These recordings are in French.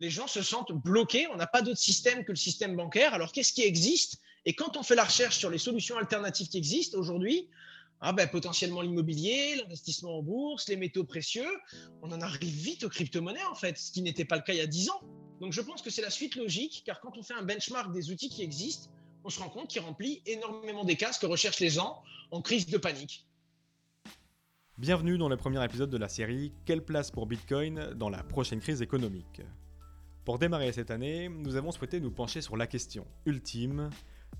les gens se sentent bloqués. On n'a pas d'autre système que le système bancaire. Alors, qu'est-ce qui existe? Et quand on fait la recherche sur les solutions alternatives qui existent aujourd'hui, ah ben, potentiellement l'immobilier, l'investissement en bourse, les métaux précieux, on en arrive vite aux crypto-monnaies en fait, ce qui n'était pas le cas il y a 10 ans. Donc je pense que c'est la suite logique, car quand on fait un benchmark des outils qui existent, on se rend compte qu'il remplit énormément des cases que recherchent les gens en crise de panique. Bienvenue dans le premier épisode de la série Quelle place pour Bitcoin dans la prochaine crise économique? Pour démarrer cette année, nous avons souhaité nous pencher sur la question ultime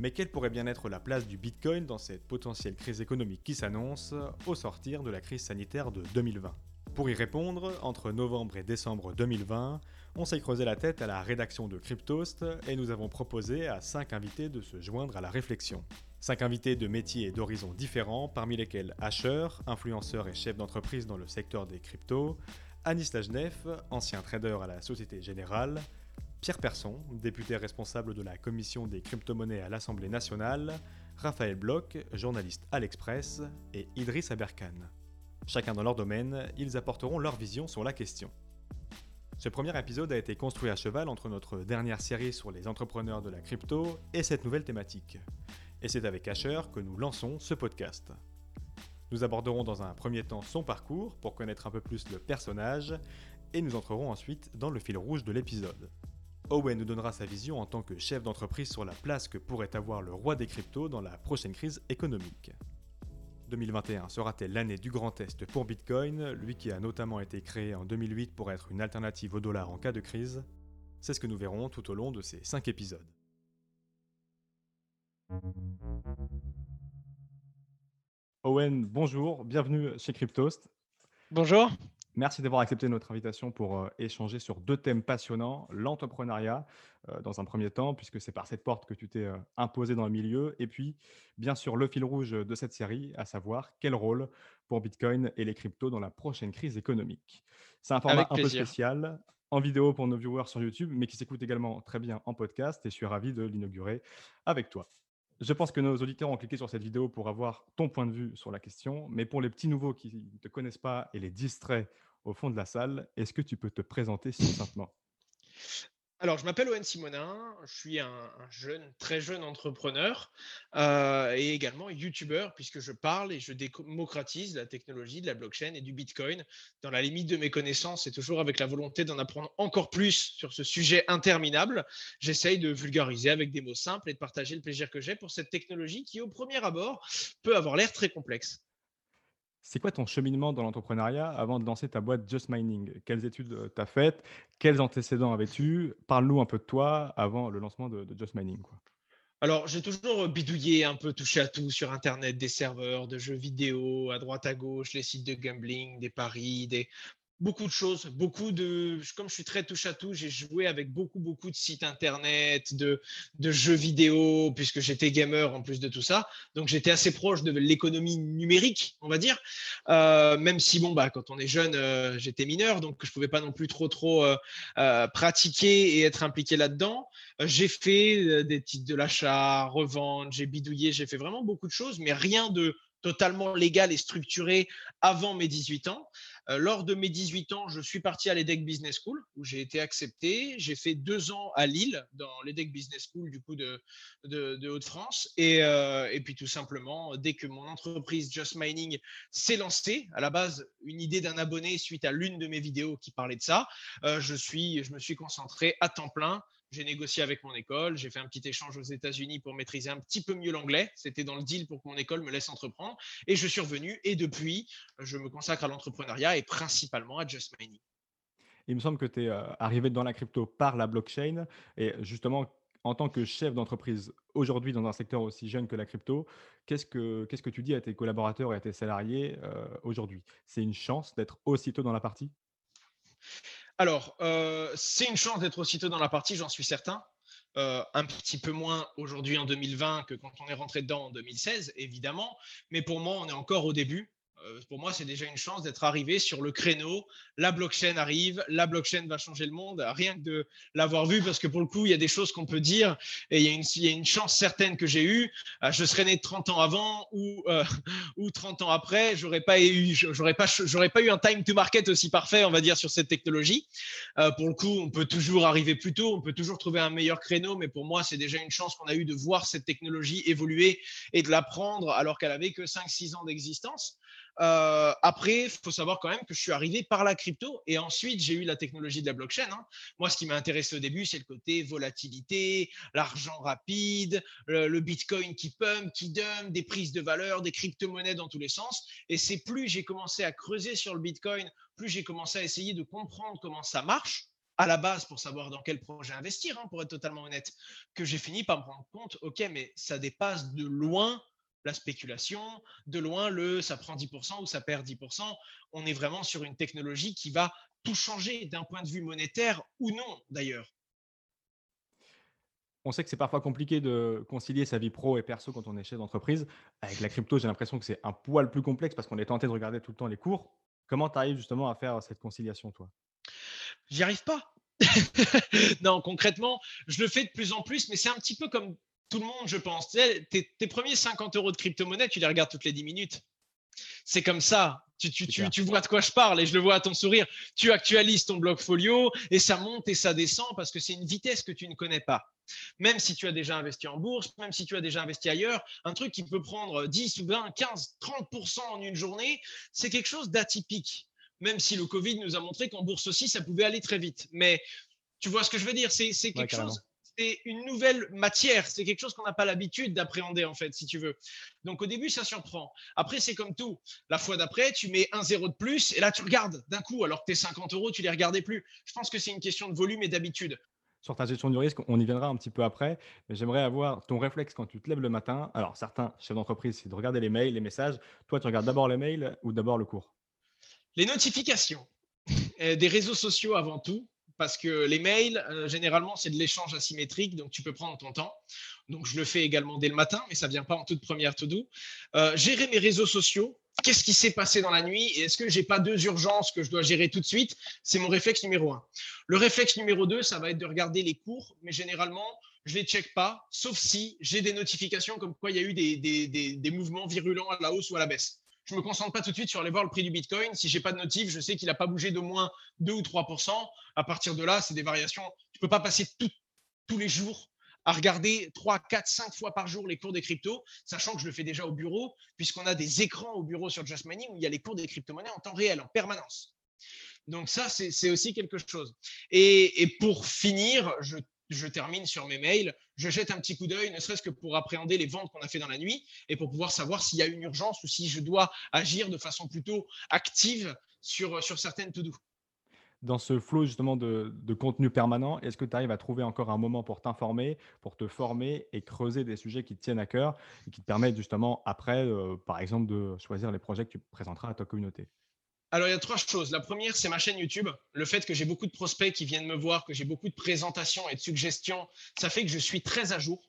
mais quelle pourrait bien être la place du Bitcoin dans cette potentielle crise économique qui s'annonce au sortir de la crise sanitaire de 2020 Pour y répondre, entre novembre et décembre 2020, on s'est creusé la tête à la rédaction de Cryptost et nous avons proposé à 5 invités de se joindre à la réflexion. 5 invités de métiers et d'horizons différents, parmi lesquels Asher, influenceur et chef d'entreprise dans le secteur des cryptos, Anis Lajnef, ancien trader à la Société Générale, Pierre Persson, député responsable de la commission des crypto-monnaies à l'Assemblée nationale, Raphaël Bloch, journaliste à l'Express, et Idriss Aberkan. Chacun dans leur domaine, ils apporteront leur vision sur la question. Ce premier épisode a été construit à cheval entre notre dernière série sur les entrepreneurs de la crypto et cette nouvelle thématique. Et c'est avec Asher que nous lançons ce podcast. Nous aborderons dans un premier temps son parcours pour connaître un peu plus le personnage et nous entrerons ensuite dans le fil rouge de l'épisode. Owen nous donnera sa vision en tant que chef d'entreprise sur la place que pourrait avoir le roi des cryptos dans la prochaine crise économique. 2021 sera-t-elle l'année du grand test pour Bitcoin, lui qui a notamment été créé en 2008 pour être une alternative au dollar en cas de crise? C'est ce que nous verrons tout au long de ces 5 épisodes. Owen, bonjour, bienvenue chez Cryptost. Bonjour. Merci d'avoir accepté notre invitation pour euh, échanger sur deux thèmes passionnants, l'entrepreneuriat euh, dans un premier temps, puisque c'est par cette porte que tu t'es euh, imposé dans le milieu, et puis bien sûr le fil rouge de cette série, à savoir quel rôle pour Bitcoin et les cryptos dans la prochaine crise économique. C'est un format un peu spécial, en vidéo pour nos viewers sur YouTube, mais qui s'écoute également très bien en podcast, et je suis ravi de l'inaugurer avec toi. Je pense que nos auditeurs ont cliqué sur cette vidéo pour avoir ton point de vue sur la question, mais pour les petits nouveaux qui ne te connaissent pas et les distraits au fond de la salle. Est-ce que tu peux te présenter succinctement? Alors, je m'appelle Owen Simonin, je suis un, jeune, très jeune entrepreneur euh, et également YouTuber, puisque je parle et je démocratise la technologie de la blockchain et du Bitcoin dans la limite de mes connaissances et toujours avec la volonté d'en apprendre encore plus sur ce sujet interminable. J'essaye de vulgariser avec des mots simples et de partager le plaisir que j'ai pour cette technologie qui, au premier abord, peut avoir l'air très complexe. C'est quoi ton cheminement dans l'entrepreneuriat avant de lancer ta boîte Just Mining? Quelles études euh, tu as faites? Quels antécédents avais-tu? Parle-nous un peu de toi avant le lancement de, Just Mining. Alors, j'ai toujours bidouillé un peu, touché à tout sur Internet, des serveurs de jeux vidéo à droite à gauche, les sites de gambling, des paris, des beaucoup de choses, beaucoup de. Comme je suis très touche à tout, j'ai joué avec beaucoup, beaucoup de sites internet, de, de jeux vidéo, puisque j'étais gamer en plus de tout ça. Donc j'étais assez proche de l'économie numérique, on va dire. Euh, même si, bon, bah, quand on est jeune, euh, j'étais mineur, donc je pouvais pas non plus trop, trop euh, pratiquer et être impliqué là-dedans. j'ai fait des titres de l'achat, revente, j'ai bidouillé, j'ai fait vraiment beaucoup de choses, mais rien de totalement légal et structuré avant mes 18 ans. Euh, lors de mes 18 ans, je suis parti à l'EDEC Business School où j'ai été accepté. J'ai fait deux ans à Lille dans l'EDEC Business School du coup de, de, Haute-France. Et, euh, et, puis tout simplement, dès que mon entreprise Just Mining s'est lancée, à la base une idée d'un abonné suite à l'une de mes vidéos qui parlait de ça, euh, je, suis, je me suis concentré à temps plein j'ai négocié avec mon école, j'ai fait un petit échange aux États-Unis pour maîtriser un petit peu mieux l'anglais. C'était dans le deal pour que mon école me laisse entreprendre. Et je suis revenu. Et depuis, je me consacre à l'entrepreneuriat et principalement à Just Mining. Il me semble que tu es euh, arrivé dans la crypto par la blockchain. Et justement, en tant que chef d'entreprise aujourd'hui dans un secteur aussi jeune que la crypto, qu'est-ce que, qu'est-ce que tu dis à tes collaborateurs et à tes salariés euh, aujourd'hui? C'est une chance d'être aussitôt dans la partie? Alors, euh, c'est une chance d'être aussitôt dans la partie, j'en suis certain. Euh, un petit peu moins aujourd'hui en 2020 que quand on est rentré dedans en 2016, évidemment. Mais pour moi, on est encore au début. Euh, pour moi, c'est déjà une chance d'être arrivé sur le créneau. La blockchain arrive, la blockchain va changer le monde. Rien que de l'avoir vu, parce que pour le coup, il y a des choses qu'on peut dire et il y, a une, chance certaine que j'ai eue. Euh, je serais né 30 ans avant ou, euh, ou 30 ans après, j'aurais pas eu, pas, eu un time to market aussi parfait, on va dire, sur cette technologie. pour le coup, on peut toujours arriver plus tôt, on peut toujours trouver un meilleur créneau, mais pour moi, c'est déjà une chance qu'on a eu de voir cette technologie évoluer et de l'apprendre alors qu'elle avait que 5-6 ans d'existence. Euh, après, il faut savoir quand même que je suis arrivé par la crypto et ensuite j'ai eu la technologie de la blockchain. Hein. Moi, ce qui m'a intéressé au début, c'est le côté volatilité, l'argent rapide, le, bitcoin qui pump, qui dump, des prises de valeur, des crypto-monnaies dans tous les sens. Et c'est plus j'ai commencé à creuser sur le bitcoin, plus j'ai commencé à essayer de comprendre comment ça marche à la base pour savoir dans quel projet investir, hein, pour être totalement honnête, que j'ai fini par me rendre compte, ok, mais ça dépasse de loin la spéculation, de loin le ça prend 10% ou ça perd 10%. On est vraiment sur une technologie qui va tout changer d'un point de vue monétaire ou non d'ailleurs. On sait que c'est parfois compliqué de concilier sa vie pro et perso quand on est chef d'entreprise. Avec la crypto, j'ai l'impression que c'est un poil plus complexe parce qu'on est tenté de regarder tout le temps les cours. Comment tu arrives justement à faire cette conciliation, toi? J'y arrive pas. non, concrètement, je le fais de plus en plus, mais c'est un petit peu comme tout le monde, je pense. tes, premiers 50 euros de crypto-monnaie, tu les regardes toutes les 10 minutes. C'est comme ça. Tu, tu, vois de quoi je parle et je le vois à ton sourire. Tu actualises ton blog folio et ça monte et ça descend parce que c'est une vitesse que tu ne connais pas. Même si tu as déjà investi en bourse, même si tu as déjà investi ailleurs, un truc qui peut prendre 10 ou 20, 15, 30% en une journée, c'est quelque chose d'atypique. Même si le Covid nous a montré qu'en bourse aussi, ça pouvait aller très vite. Mais tu vois ce que je veux dire? C'est quelque chose c'est une nouvelle matière. C'est quelque chose qu'on n'a pas l'habitude d'appréhender, en fait, si tu veux. Donc, au début, ça surprend. Après, c'est comme tout. La fois d'après, tu mets un zéro de plus et là, tu regardes d'un coup, alors que tes 50 euros, tu les regardais plus. Je pense que c'est une question de volume et d'habitude. Sur ta gestion du risque, on y viendra un petit peu après, mais j'aimerais avoir ton réflexe quand tu te lèves le matin. Alors, certains chefs d'entreprise, c'est de regarder les mails, les messages. Toi, tu regardes d'abord les mails ou d'abord le cours? Les notifications euh, des réseaux sociaux avant tout parce que les mails, euh, généralement, c'est de l'échange asymétrique, donc tu peux prendre ton temps. Donc, je le fais également dès le matin, mais ça ne vient pas en toute première to-do. Euh, gérer mes réseaux sociaux. Qu'est-ce qui s'est passé dans la nuit? Et est-ce que j'ai pas deux urgences que je dois gérer tout de suite? C'est mon réflexe numéro un. Le réflexe numéro deux, ça va être de regarder les cours, mais généralement, je les check pas, sauf si j'ai des notifications comme quoi il y a eu des mouvements virulents à la hausse ou à la baisse je me concentre pas tout de suite sur aller voir le prix du Bitcoin. Si j'ai pas de notif, je sais qu'il n'a pas bougé de moins 2 ou 3% À partir de là, c'est des variations. Tu peux pas passer tous les jours à regarder 3, 4, 5 fois par jour les cours des cryptos, sachant que je le fais déjà au bureau, puisqu'on a des écrans au bureau sur Just où il y a les cours des crypto-monnaies en temps réel, en permanence. Donc ça, c'est aussi quelque chose. Et, et pour finir, je je termine sur mes mails, je jette un petit coup d'œil, ne serait-ce que pour appréhender les ventes qu'on a fait dans la nuit et pour pouvoir savoir s'il y a une urgence ou si je dois agir de façon plutôt active sur, sur certaines to-do. Dans ce flot justement de, contenu permanent, est-ce que tu arrives à trouver encore un moment pour t'informer, pour te former et creuser des sujets qui te tiennent à cœur et qui te permettent justement après, euh, par exemple, de choisir les projets que tu présenteras à ta communauté? Alors, il y a trois choses. La première, c'est ma chaîne YouTube. Le fait que j'ai beaucoup de prospects qui viennent me voir, que j'ai beaucoup de présentations et de suggestions, ça fait que je suis très à jour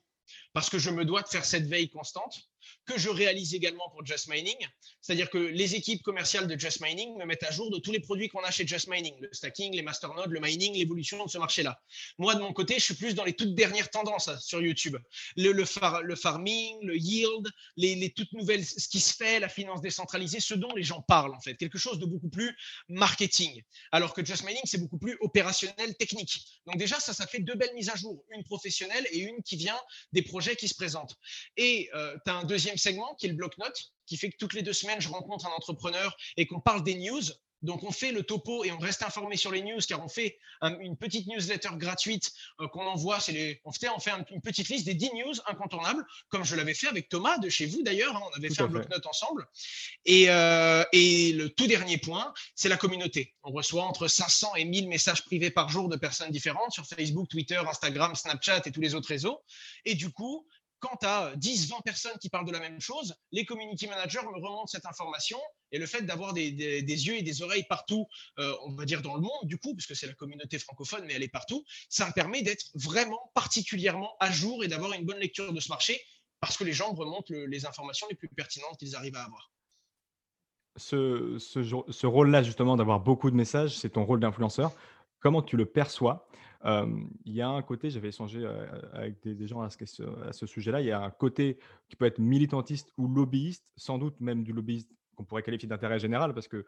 parce que je me dois de faire cette veille constante que je réalise également pour Just Mining. C'est-à-dire que les équipes commerciales de Just Mining me mettent à jour de tous les produits qu'on a chez Just Mining, le stacking, les masternodes, le mining, l'évolution de ce marché-là. Moi, de mon côté, je suis plus dans les toutes dernières tendances hein, sur YouTube. Le, farming, le yield, les, toutes nouvelles, ce qui se fait, la finance décentralisée, ce dont les gens parlent en fait. Quelque chose de beaucoup plus marketing. Alors que Just Mining, c'est beaucoup plus opérationnel, technique. Donc déjà, ça, ça fait deux belles mises à jour. Une professionnelle et une qui vient des projets qui se présentent. Et euh, tu as un deuxième segment qui est le bloc-notes, qui fait que toutes les deux semaines, je rencontre un entrepreneur et qu'on parle des news. Donc, on fait le topo et on reste informé sur les news car on fait une petite newsletter gratuite euh, qu'on envoie. Les, on fait, on fait une petite liste des 10 news incontournables, comme je l'avais fait avec Thomas de chez vous d'ailleurs. Hein. on avait fait un bloc-notes ensemble. Et, euh, et, le tout dernier point, c'est la communauté. On reçoit entre 500 et 1000 messages privés par jour de personnes différentes sur Facebook, Twitter, Instagram, Snapchat et tous les autres réseaux. Et du coup, quand tu as 10, 20 personnes qui parlent de la même chose, les community managers me remontent cette information et le fait d'avoir des, yeux et des oreilles partout, euh, on va dire dans le monde, du coup, puisque c'est la communauté francophone, mais elle est partout, ça me permet d'être vraiment particulièrement à jour et d'avoir une bonne lecture de ce marché parce que les gens remontent les informations les plus pertinentes qu'ils arrivent à avoir. ce, ce, rôle-là, justement, d'avoir beaucoup de messages, c'est ton rôle d'influenceur. Comment tu le perçois Il y a un côté, j'avais échangé avec des, gens à ce, sujet-là, il y a un côté qui peut être militantiste ou lobbyiste, sans doute même du lobbyiste qu'on pourrait qualifier d'intérêt général, parce que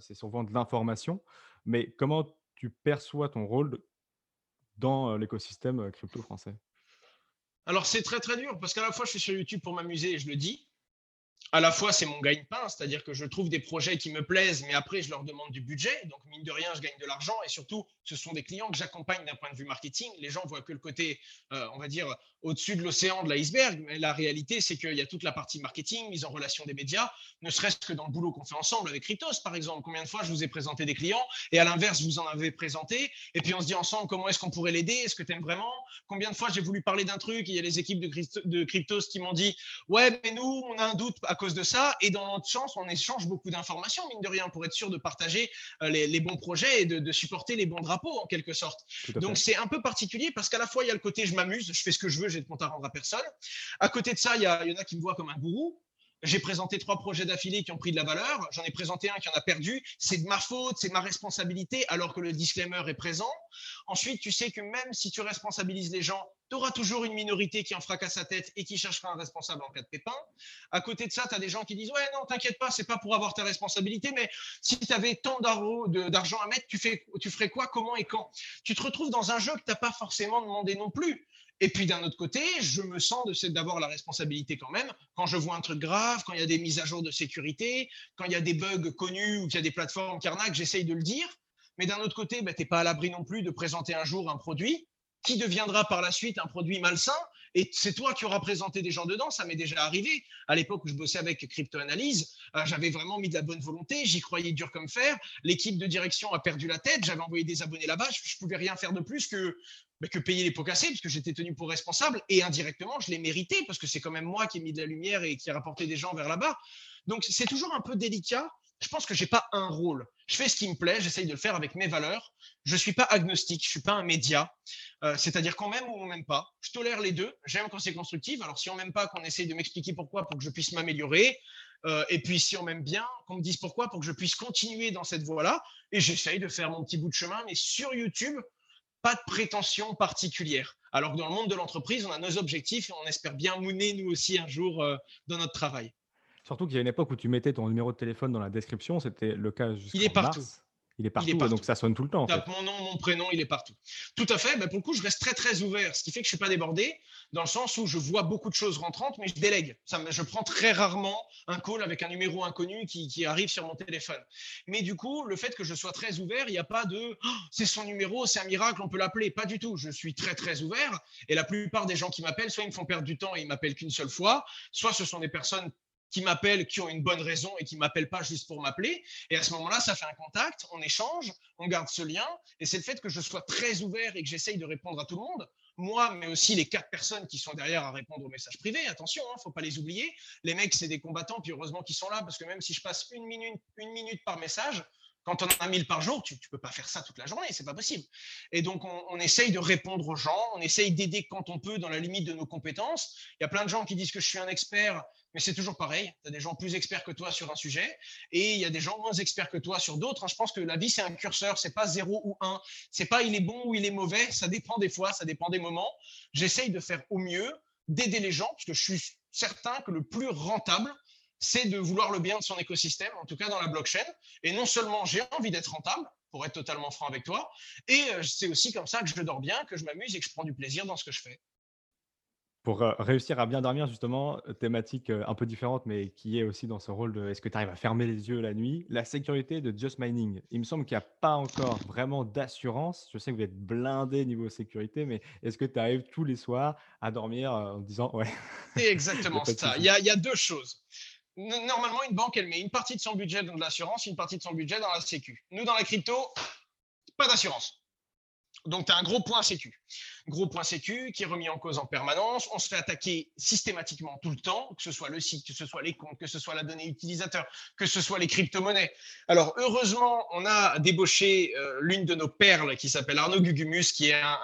c'est souvent de l'information. Mais comment tu perçois ton rôle dans l'écosystème crypto français? Alors, c'est très très dur, parce qu'à la fois, je suis sur YouTube pour m'amuser et je le dis, à la fois, c'est mon gagne-pain, c'est-à-dire que je trouve des projets qui me plaisent, mais après, je leur demande du budget. Donc, mine de rien, je gagne de l'argent. Et surtout, ce sont des clients que j'accompagne d'un point de vue marketing. Les gens voient que le côté, euh, on va dire, au-dessus de l'océan de l'iceberg. Mais la réalité, c'est qu'il y a toute la partie marketing, mise en relation des médias, ne serait-ce que dans le boulot qu'on fait ensemble avec Cryptos, par exemple. Combien de fois je vous ai présenté des clients et à l'inverse, vous en avez présenté. Et puis, on se dit ensemble comment est-ce qu'on pourrait l'aider? Est-ce que tu aimes vraiment? Combien de fois j'ai voulu parler d'un truc il y a les équipes de, Cryptos qui m'ont dit Ouais, mais nous, on a un doute cause de ça. Et dans notre chance, on échange beaucoup d'informations, mine de rien, pour être sûr de partager euh, les, bons projets et de, supporter les bons drapeaux, en quelque sorte. Donc, c'est un peu particulier parce qu'à la fois, il y a le côté je m'amuse, je fais ce que je veux, j'ai de compte à rendre à personne. À côté de ça, il y, il y en a qui me voient comme un gourou. J'ai présenté trois projets d'affilée qui ont pris de la valeur. J'en ai présenté un qui en a perdu. C'est de ma faute, c'est ma responsabilité, alors que le disclaimer est présent. Ensuite, tu sais que même si tu responsabilises les gens, tu auras toujours une minorité qui en fracasse sa tête et qui cherchera un responsable en cas de pépin. À côté de ça, tu as des gens qui disent Ouais, non, t'inquiète pas, c'est pas pour avoir ta responsabilité, mais si tu avais tant d'argent à mettre, tu, ferais quoi, comment et quand? Tu te retrouves dans un jeu que tu pas forcément demandé non plus. Et puis d'un autre côté, je me sens d'avoir la responsabilité quand même. Quand je vois un truc grave, quand il y a des mises à jour de sécurité, quand il y a des bugs connus ou qu'il y a des plateformes qui j'essaye de le dire. Mais d'un autre côté, ben, tu n'es pas à l'abri non plus de présenter un jour un produit qui deviendra par la suite un produit malsain. Et c'est toi qui auras présenté des gens dedans. Ça m'est déjà arrivé. À l'époque où je bossais avec Crypto Analyse, euh, j'avais vraiment mis de la bonne volonté. J'y croyais dur comme fer. L'équipe de direction a perdu la tête. J'avais envoyé des abonnés là-bas. Je ne pouvais rien faire de plus que bah, que payer les pots cassés, parce que j'étais tenu pour responsable, et indirectement, je l'ai mérité, parce que c'est quand même moi qui ai mis de la lumière et qui ai rapporté des gens vers là-bas. Donc, c'est toujours un peu délicat. Je pense que je n'ai pas un rôle. Je fais ce qui me plaît, j'essaye de le faire avec mes valeurs. Je ne suis pas agnostique, je ne suis pas un média. Euh, c'est-à-dire qu'on m'aime ou on m'aime pas. Je tolère les deux. J'aime quand c'est constructif. Alors, si on m'aime pas, qu'on essaye de m'expliquer pourquoi pour que je puisse m'améliorer. Euh, et puis, si on m'aime bien, qu'on me dise pourquoi pour que je puisse continuer dans cette voie-là. Et j'essaye de faire mon petit bout de chemin. Mais sur YouTube, pas de prétention particulière. Alors que dans le monde de l'entreprise, on a nos objectifs et on espère bien mouner nous aussi un jour euh, dans notre travail. Surtout qu'il y a une époque où tu mettais ton numéro de téléphone dans la description, c'était le cas jusqu'en Il est partout. Il est partout, donc ça sonne tout le temps. En Mon nom, mon prénom, il est partout. Tout à fait. Ben, pour le coup, je reste très très ouvert, ce qui fait que je suis pas débordé, dans le sens où je vois beaucoup de choses rentrantes, mais je délègue. Ça, je prends très rarement un call avec un numéro inconnu qui, arrive sur mon téléphone. Mais du coup, le fait que je sois très ouvert, il n'y a pas de oh, c'est son numéro, c'est un miracle, on peut l'appeler. Pas du tout. Je suis très très ouvert. Et la plupart des gens qui m'appellent, soit ils me font perdre du temps et ils m'appellent qu'une seule fois, soit ce sont des personnes qui m'appellent, qui ont une bonne raison et qui m'appellent pas juste pour m'appeler. Et à ce moment-là, ça fait un contact, on échange, on garde ce lien. Et c'est le fait que je sois très ouvert et que j'essaye de répondre à tout le monde. Moi, mais aussi les quatre personnes qui sont derrière à répondre aux messages privés. Attention, hein, faut pas les oublier. Les mecs, c'est des combattants, puis heureusement qu'ils sont là, parce que même si je passe une minute, une minute par message, quand on a 1000 par jour, tu ne peux pas faire ça toute la journée, c'est pas possible. Et donc, on, on, essaye de répondre aux gens, on essaye d'aider quand on peut dans la limite de nos compétences. Il y a plein de gens qui disent que je suis un expert, mais c'est toujours pareil. Tu as des gens plus experts que toi sur un sujet et il y a des gens moins experts que toi sur d'autres. Hein. Je pense que la vie, c'est un curseur, c'est pas zéro ou un. C'est pas il est bon ou il est mauvais, ça dépend des fois, ça dépend des moments. J'essaye de faire au mieux, d'aider les gens, parce que je suis certain que le plus rentable, c'est de vouloir le bien de son écosystème, en tout cas dans la blockchain. Et non seulement j'ai envie d'être rentable, pour être totalement franc avec toi, et euh, c'est aussi comme ça que je dors bien, que je m'amuse et que je prends du plaisir dans ce que je fais pour réussir à bien dormir, justement, thématique un peu différente, mais qui est aussi dans ce rôle de est-ce que tu arrives à fermer les yeux la nuit? La sécurité de Just Mining. Il me semble qu'il n'y a pas encore vraiment d'assurance. Je sais que vous êtes blindé niveau sécurité, mais est-ce que tu arrives tous les soirs à dormir en disant ouais C'est exactement ça. Il y, a, il y, a, deux choses. Normalement, une banque, elle met une partie de son budget dans de l'assurance, une partie de son budget dans la sécu. Nous, dans la crypto, pas d'assurance. Donc, tu as un gros point sécu. Gros point sécu qui est remis en cause en permanence. On se fait attaquer systématiquement tout le temps, que ce soit le site, que ce soit les comptes, que ce soit la donnée utilisateur, que ce soit les crypto-monnaies. Alors, heureusement, on a débauché euh, l'une de nos perles qui s'appelle Arnaud Gugumus, qui est un,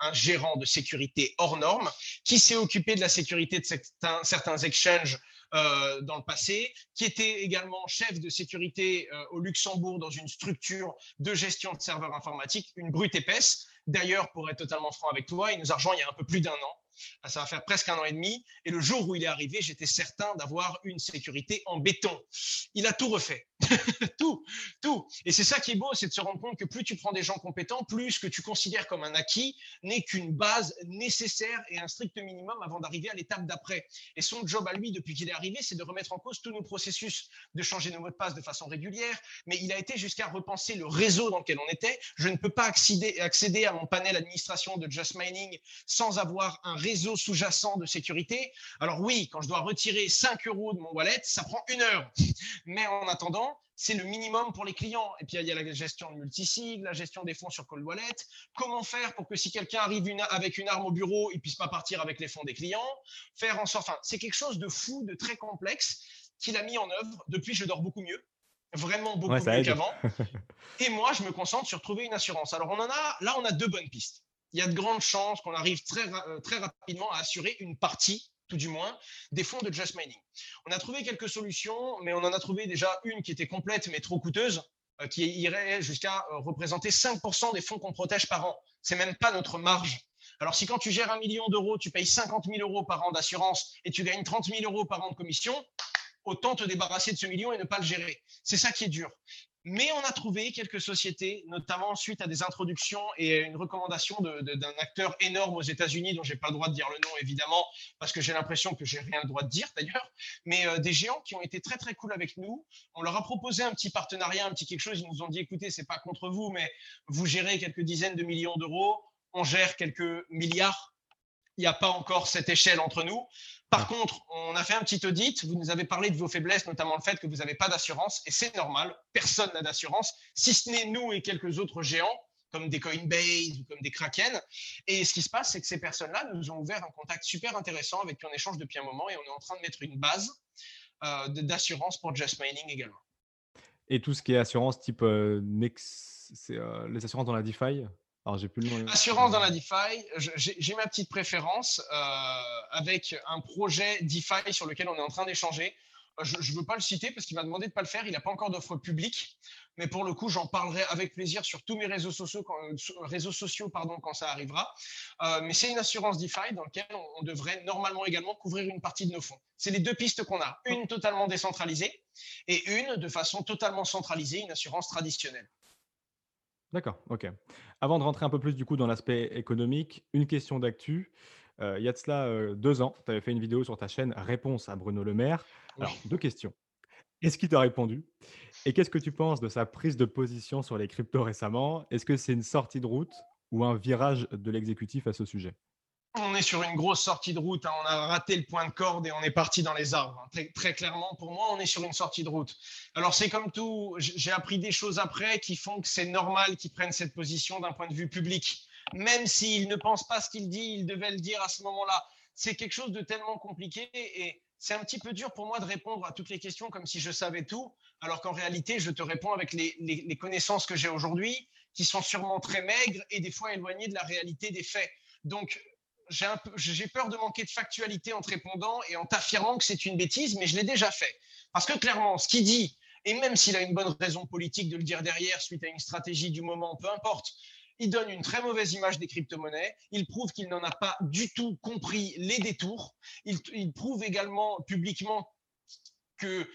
un, gérant de sécurité hors norme, qui s'est occupé de la sécurité de certains, certains exchanges euh, dans le passé, qui était également chef de sécurité euh, au Luxembourg dans une structure de gestion de serveurs informatiques, une brute épaisse. D'ailleurs, pour être totalement franc avec toi, il nous a rejoint il y a un peu plus d'un an. Ça va faire presque un an et demi. Et le jour où il est arrivé, j'étais certain d'avoir une sécurité en béton. Il a tout refait. tout, tout. Et c'est ça qui est beau, c'est de se rendre compte que plus tu prends des gens compétents, plus ce que tu considères comme un acquis n'est qu'une base nécessaire et un strict minimum avant d'arriver à l'étape d'après. Et son job à lui, depuis qu'il est arrivé, c'est de remettre en cause tous nos processus, de changer nos mots de passe de façon régulière. Mais il a été jusqu'à repenser le réseau dans lequel on était. Je ne peux pas accéder, accéder à mon panel administration de Just Mining sans avoir un réseau sous-jacent de sécurité. Alors oui, quand je dois retirer 5 euros de mon wallet, ça prend une heure. Mais en attendant, c'est le minimum pour les clients. Et puis, il y a la gestion de multisig, la gestion des fonds sur Cold Wallet. Comment faire pour que si quelqu'un arrive avec une arme au bureau, il ne puisse pas partir avec les fonds des clients? Faire en sorte. Enfin, c'est quelque chose de fou, de très complexe qu'il a mis en œuvre. Depuis, je dors beaucoup mieux. Vraiment beaucoup mieux qu'avant. Et moi, je me concentre sur trouver une assurance. Alors, on en a, là, on a deux bonnes pistes il y a de grandes chances qu'on arrive très, euh, très rapidement à assurer une partie, tout du moins, des fonds de Just Mining. On a trouvé quelques solutions, mais on en a trouvé déjà une qui était complète mais trop coûteuse, euh, qui irait jusqu'à euh, représenter 5% des fonds qu'on protège par an. C'est même pas notre marge. Alors, si quand tu gères un million d'euros, tu payes 50 000 euros par an d'assurance et tu gagnes 30 000 euros par an de commission, autant te débarrasser de ce million et ne pas le gérer. C'est ça qui est dur. Mais on a trouvé quelques sociétés, notamment suite à des introductions et une recommandation d'un acteur énorme aux États-Unis, dont j'ai pas le droit de dire le nom évidemment, parce que j'ai l'impression que j'ai rien le droit de dire d'ailleurs, mais euh, des géants qui ont été très très cool avec nous. On leur a proposé un petit partenariat, un petit quelque chose. Ils nous ont dit écoutez, c'est pas contre vous, mais vous gérez quelques dizaines de millions d'euros, on gère quelques milliards. Il n'y a pas encore cette échelle entre nous. Par contre, on a fait un petit audit. Vous nous avez parlé de vos faiblesses, notamment le fait que vous n'avez pas d'assurance, et c'est normal. Personne n'a d'assurance, si ce n'est nous et quelques autres géants comme des Coinbase ou comme des Kraken. Et ce qui se passe, c'est que ces personnes-là nous ont ouvert un contact super intéressant avec qui on échange depuis un moment et on est en train de mettre une base euh, d'assurance pour Just Mining également. Et tout ce qui est assurance type euh, Nex, c'est euh, les assurances dans la DeFi? J'ai plus Assurance dans la DeFi, j'ai ma petite préférence euh, avec un projet DeFi sur lequel on est en train d'échanger. Euh, je ne veux pas le citer parce qu'il m'a demandé de ne pas le faire. Il n'a pas encore d'offre publique. Mais pour le coup, j'en parlerai avec plaisir sur tous mes réseaux sociaux quand, réseaux sociaux, pardon, quand ça arrivera. Euh, mais c'est une assurance DeFi dans laquelle on, devrait normalement également couvrir une partie de nos fonds. C'est les deux pistes qu'on a. Une totalement décentralisée et une de façon totalement centralisée, une assurance traditionnelle. D'accord, ok. Avant de rentrer un peu plus du coup dans l'aspect économique, une question d'actu. Euh, il y a de cela euh, deux ans, tu avais fait une vidéo sur ta chaîne Réponse à Bruno Le Maire. Alors, deux questions. Est-ce qu'il t'a répondu? Et qu'est-ce que tu penses de sa prise de position sur les cryptos récemment? Est-ce que c'est une sortie de route ou un virage de l'exécutif à ce sujet? On est sur une grosse sortie de route. Hein. On a raté le point de corde et on est parti dans les arbres. Hein. Très, clairement, pour moi, on est sur une sortie de route. Alors, c'est comme tout. J'ai appris des choses après qui font que c'est normal qu'ils prennent cette position d'un point de vue public. Même s'il ne pense pas ce qu'il dit, il devait le dire à ce moment-là. C'est quelque chose de tellement compliqué et c'est un petit peu dur pour moi de répondre à toutes les questions comme si je savais tout, alors qu'en réalité, je te réponds avec les, les connaissances que j'ai aujourd'hui, qui sont sûrement très maigres et des fois éloignées de la réalité des faits. Donc, j'ai peur de manquer de factualité en te répondant et en t'affirmant que c'est une bêtise, mais je l'ai déjà fait. Parce que clairement, ce qu'il dit, et même s'il a une bonne raison politique de le dire derrière suite à une stratégie du moment, peu importe, il donne une très mauvaise image des crypto-monnaies. Il prouve qu'il n'en a pas du tout compris les détours. Il, il prouve également publiquement que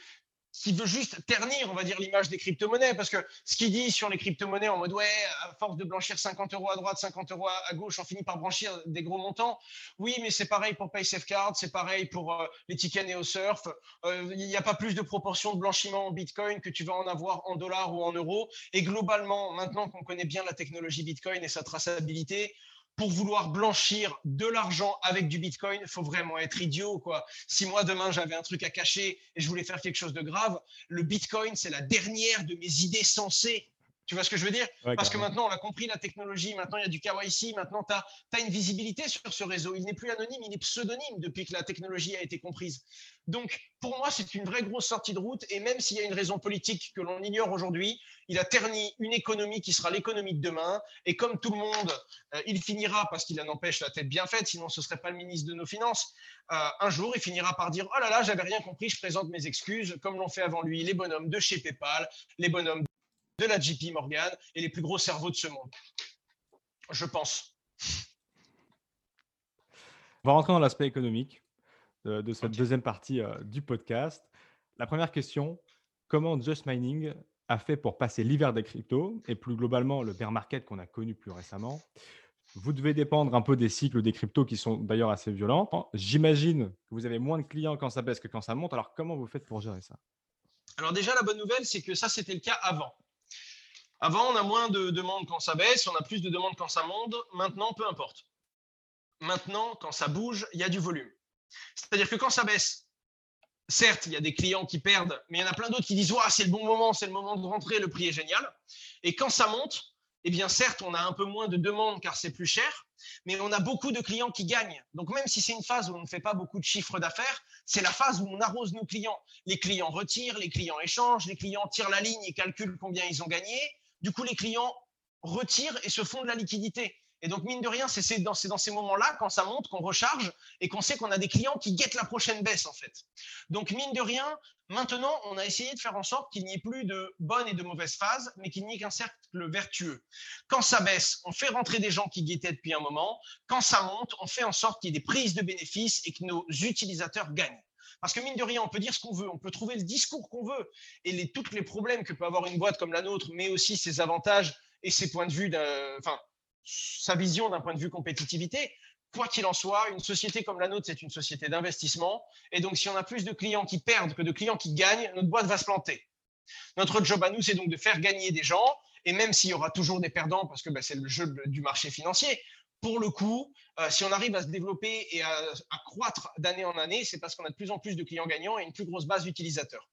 qui veut juste ternir, on va dire, l'image des crypto-monnaies. Parce que ce qu'il dit sur les crypto-monnaies en mode, ouais, à force de blanchir 50 euros à droite, 50 euros à gauche, on finit par blanchir des gros montants. Oui, mais c'est pareil pour PaySafeCard, c'est pareil pour euh, les tickets NeoSurf. Euh, il n'y a pas plus de proportion de blanchiment en Bitcoin que tu vas en avoir en dollars ou en euros. Et globalement, maintenant qu'on connaît bien la technologie Bitcoin et sa traçabilité, pour vouloir blanchir de l'argent avec du Bitcoin, il faut vraiment être idiot. Quoi. Si moi, demain, j'avais un truc à cacher et je voulais faire quelque chose de grave, le Bitcoin, c'est la dernière de mes idées sensées. Tu vois ce que je veux dire Parce que maintenant, on a compris la technologie, maintenant il y a du KYC, maintenant tu as, une visibilité sur ce réseau. Il n'est plus anonyme, il est pseudonyme depuis que la technologie a été comprise. Donc, pour moi, c'est une vraie grosse sortie de route. Et même s'il y a une raison politique que l'on ignore aujourd'hui, il a terni une économie qui sera l'économie de demain. Et comme tout le monde, euh, il finira, parce qu'il en empêche la tête bien faite, sinon ce ne serait pas le ministre de nos Finances, euh, un jour, il finira par dire Oh là là, j'avais rien compris, je présente mes excuses, comme l'ont fait avant lui les bonhommes de chez PayPal, les bonhommes de la JP Morgan et les plus gros cerveaux de ce monde. Je pense. On va rentrer dans l'aspect économique de, cette deuxième partie euh, du podcast. La première question, comment Just Mining a fait pour passer l'hiver des cryptos et plus globalement le bear market qu'on a connu plus récemment? Vous devez dépendre un peu des cycles des cryptos qui sont d'ailleurs assez violents. J'imagine que vous avez moins de clients quand ça baisse que quand ça monte. Alors comment vous faites pour gérer ça? Alors déjà, la bonne nouvelle, c'est que ça, c'était le cas avant. Avant, on a moins de demandes quand ça baisse, on a plus de demandes quand ça monte. Maintenant, peu importe. Maintenant, quand ça bouge, il y a du volume. C'est-à-dire que quand ça baisse, certes, il y a des clients qui perdent, mais il y en a plein d'autres qui disent c'est le bon moment, c'est le moment de rentrer, le prix est génial. Et quand ça monte, eh bien certes, on a un peu moins de demandes car c'est plus cher, mais on a beaucoup de clients qui gagnent. Donc même si c'est une phase où on ne fait pas beaucoup de chiffres d'affaires, c'est la phase où on arrose nos clients. Les clients retirent, les clients échangent, les clients tirent la ligne et calculent combien ils ont gagné. Du coup, les clients retirent et se font de la liquidité. Et donc, mine de rien, c'est dans, ces moments-là, quand ça monte, qu'on recharge et qu'on sait qu'on a des clients qui guettent la prochaine baisse, en fait. Donc, mine de rien, maintenant, on a essayé de faire en sorte qu'il n'y ait plus de bonnes et de mauvaises phases, mais qu'il n'y ait qu'un cercle vertueux. Quand ça baisse, on fait rentrer des gens qui guettaient depuis un moment. Quand ça monte, on fait en sorte qu'il y ait des prises de bénéfices et que nos utilisateurs gagnent. Parce que mine de rien, on peut dire ce qu'on veut, on peut trouver le discours qu'on veut et les, tous les problèmes que peut avoir une boîte comme la nôtre, mais aussi ses avantages et ses points de vue, enfin, sa vision d'un point de vue compétitivité. Quoi qu'il en soit, une société comme la nôtre, c'est une société d'investissement. Et donc, si on a plus de clients qui perdent que de clients qui gagnent, notre boîte va se planter. Notre job à nous, c'est donc de faire gagner des gens. Et même s'il y aura toujours des perdants, parce que ben, c'est le jeu du marché financier, pour le coup, euh, si on arrive à se développer et à, croître d'année en année, c'est parce qu'on a de plus en plus de clients gagnants et une plus grosse base d'utilisateurs.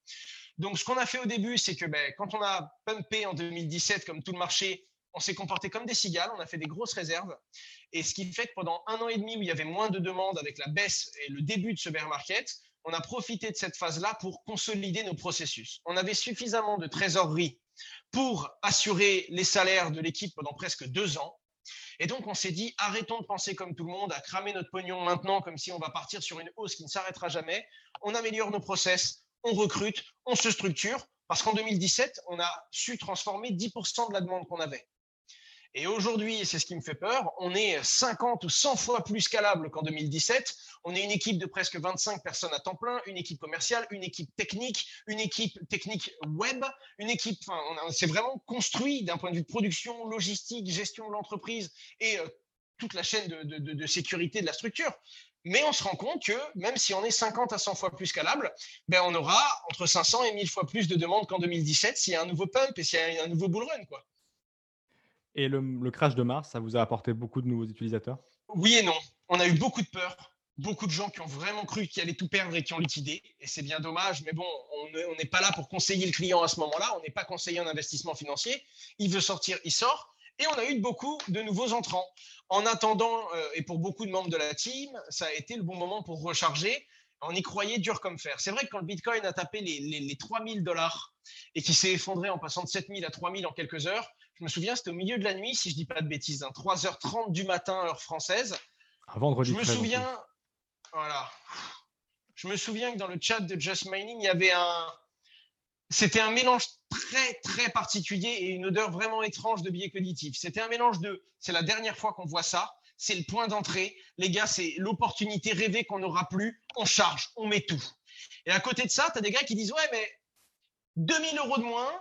Donc, ce qu'on a fait au début, c'est que ben, quand on a pumpé en 2017, comme tout le marché, on s'est comporté comme des cigales, on a fait des grosses réserves. Et ce qui fait que pendant un an et demi où il y avait moins de demandes avec la baisse et le début de ce bear market, on a profité de cette phase-là pour consolider nos processus. On avait suffisamment de trésorerie pour assurer les salaires de l'équipe pendant presque deux ans. Et donc, on s'est dit, arrêtons de penser comme tout le monde, à cramer notre pognon maintenant, comme si on va partir sur une hausse qui ne s'arrêtera jamais. On améliore nos process, on recrute, on se structure, parce qu'en 2017, on a su transformer 10% de la demande qu'on avait. Et aujourd'hui, c'est ce qui me fait peur, on est 50 ou 100 fois plus scalable qu'en 2017. On est une équipe de presque 25 personnes à temps plein, une équipe commerciale, une équipe technique, une équipe technique web, une équipe, enfin, on s'est vraiment construit d'un point de vue de production, logistique, gestion de l'entreprise et euh, toute la chaîne de, de, sécurité de la structure. Mais on se rend compte que même si on est 50 à 100 fois plus scalable, ben on aura entre 500 et 1000 fois plus de demandes qu'en 2017 s'il y a un nouveau pump et s'il y a un nouveau bull run. Quoi. Et le, crash de mars, ça vous a apporté beaucoup de nouveaux utilisateurs? Oui et non. On a eu beaucoup de peur, beaucoup de gens qui ont vraiment cru qu'ils allaient tout perdre et qui ont liquidé. Et c'est bien dommage, mais bon, on n'est pas là pour conseiller le client à ce moment-là. On n'est pas conseiller en investissement financier. Il veut sortir, il sort. Et on a eu beaucoup de nouveaux entrants. En attendant, euh, et pour beaucoup de membres de la team, ça a été le bon moment pour recharger. On y croyait dur comme fer. C'est vrai que quand le Bitcoin a tapé les, les, les 3000 dollars et qui s'est effondré en passant de 7000 à 3000 en quelques heures, je me souviens, c'était au milieu de la nuit, si je dis pas de bêtises, 3h30 hein, du matin, heure française. Un vendredi. Je me souviens, voilà. Je me souviens que dans le chat de Just Mining, il y avait un. C'était un mélange très, très particulier et une odeur vraiment étrange de billets cognitifs. C'était un mélange de. C'est la dernière fois qu'on voit ça. C'est le point d'entrée. Les gars, c'est l'opportunité rêvée qu'on n'aura plus. On charge, on met tout. Et à côté de ça, tu as des gars qui disent Ouais, mais 2000 euros de moins,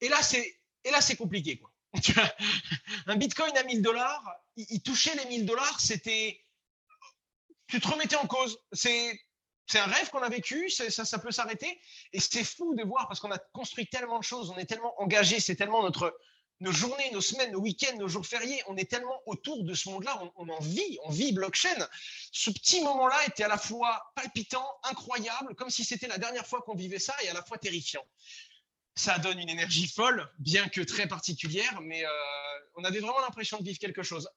et là, c'est, et là, c'est compliqué. Quoi. un bitcoin à 1000 dollars, il, touchait les 1000 dollars, c'était. Tu te remettais en cause. C'est, c'est un rêve qu'on a vécu, ça, ça peut s'arrêter. Et c'est fou de voir parce qu'on a construit tellement de choses, on est tellement engagé, c'est tellement notre, nos journées, nos semaines, nos week-ends, nos jours fériés, on est tellement autour de ce monde-là, on, on, en vit, on vit blockchain. Ce petit moment-là était à la fois palpitant, incroyable, comme si c'était la dernière fois qu'on vivait ça et à la fois terrifiant ça donne une énergie folle, bien que très particulière, mais euh, on avait vraiment l'impression de vivre quelque chose.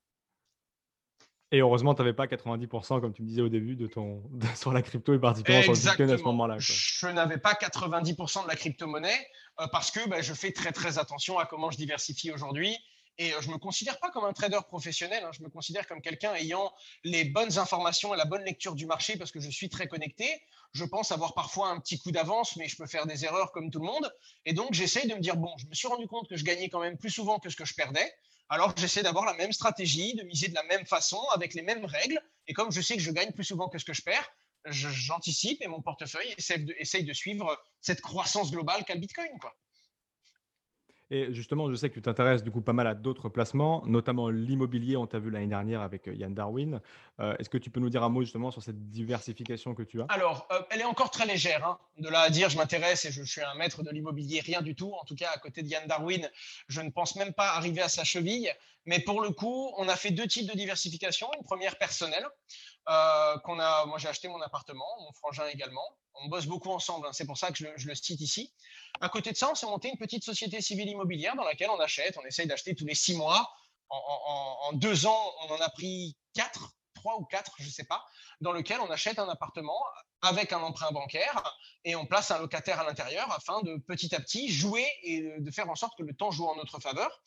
Et heureusement, tu n'avais pas 90%, comme tu me disais au début, de ton, sur la crypto et particulièrement sur le Bitcoin à ce moment-là. Je n'avais pas 90% de la crypto-monnaie euh, parce que bah, je fais très très attention à comment je diversifie aujourd'hui. Et euh, je ne me considère pas comme un trader professionnel, hein. je me considère comme quelqu'un ayant les bonnes informations et la bonne lecture du marché parce que je suis très connecté. Je pense avoir parfois un petit coup d'avance, mais je peux faire des erreurs comme tout le monde. Et donc, j'essaye de me dire, bon, je me suis rendu compte que je gagnais quand même plus souvent que ce que je perdais. Alors, j'essaie d'avoir la même stratégie, de miser de la même façon, avec les mêmes règles. Et comme je sais que je gagne plus souvent que ce que je perds, j'anticipe et mon portefeuille essaye de, suivre cette croissance globale qu'a le Bitcoin. Et justement, je sais que tu t'intéresses du coup pas mal à d'autres placements, notamment l'immobilier, on t'a vu l'année dernière avec euh, Yann Darwin. Euh, est-ce que tu peux nous dire un mot justement sur cette diversification que tu as? Alors, euh, elle est encore très légère. Hein. De là à dire je m'intéresse et je, suis un maître de l'immobilier, rien du tout. En tout cas, à côté de Yann Darwin, je ne pense même pas arriver à sa cheville. Mais pour le coup, on a fait deux types de diversification. Une première personnelle, qu'on a, moi j'ai acheté mon appartement, mon frangin également. On bosse beaucoup ensemble, hein. c'est pour ça que je, le cite ici. À côté de ça, on s'est monté une petite société civile immobilière dans laquelle on achète, on essaye d'acheter tous les six mois. En, deux ans, on en a pris quatre, trois ou quatre, je ne sais pas, dans lequel on achète un appartement avec un emprunt bancaire et on place un locataire à l'intérieur afin de petit à petit jouer et de faire en sorte que le temps joue en notre faveur.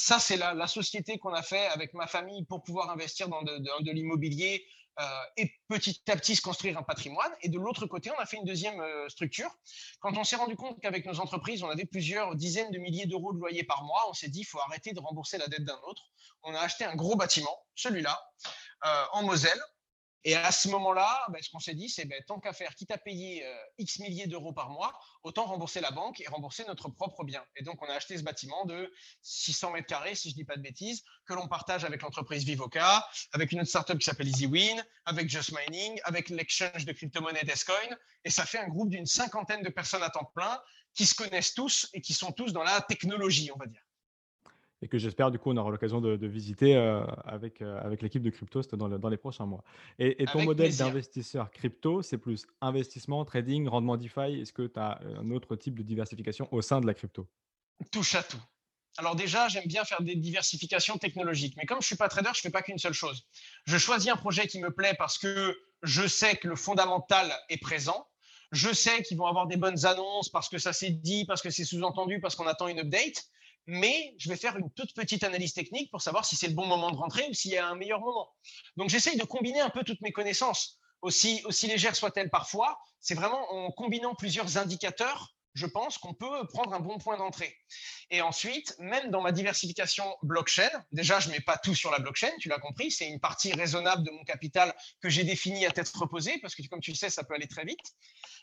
Ça, c'est la, société qu'on a fait avec ma famille pour pouvoir investir dans de l'immobilier euh, et petit à petit se construire un patrimoine. Et de l'autre côté, on a fait une deuxième euh, structure. Quand on s'est rendu compte qu'avec nos entreprises, on avait plusieurs dizaines de milliers d'euros de loyer par mois, on s'est dit, il faut arrêter de rembourser la dette d'un autre. On a acheté un gros bâtiment, celui-là, euh, en Moselle, et à ce moment-là, ben, ce qu'on s'est dit, c'est ben, tant qu'à faire, quitte à payer euh, X milliers d'euros par mois, autant rembourser la banque et rembourser notre propre bien. Et donc, on a acheté ce bâtiment de 600 mètres carrés, si je ne dis pas de bêtises, que l'on partage avec l'entreprise Vivoca, avec une autre startup qui s'appelle EasyWin, avec Just Mining, avec l'exchange de crypto-monnaie Descoin. Et ça fait un groupe d'une cinquantaine de personnes à temps plein qui se connaissent tous et qui sont tous dans la technologie, on va dire et que j'espère du coup on aura l'occasion de, visiter euh, avec, euh, avec l'équipe de Cryptost dans, dans les prochains mois. Et, ton modèle d'investisseur crypto, c'est plus investissement, trading, rendement DeFi. Est-ce que tu as un autre type de diversification au sein de la crypto? Touche à tout. Alors déjà, j'aime bien faire des diversifications technologiques, mais comme je suis pas trader, je fais pas qu'une seule chose. Je choisis un projet qui me plaît parce que je sais que le fondamental est présent. Je sais qu'ils vont avoir des bonnes annonces parce que ça s'est dit, parce que c'est sous-entendu, parce qu'on attend une update mais je vais faire une toute petite analyse technique pour savoir si c'est le bon moment de rentrer ou s'il y a un meilleur moment. Donc j'essaye de combiner un peu toutes mes connaissances, aussi, aussi légères soient-elles parfois. C'est vraiment en combinant plusieurs indicateurs je pense qu'on peut prendre un bon point d'entrée. Et ensuite, même dans ma diversification blockchain, déjà, je ne mets pas tout sur la blockchain, tu l'as compris, c'est une partie raisonnable de mon capital que j'ai définie à tête reposée, parce que comme tu le sais, ça peut aller très vite.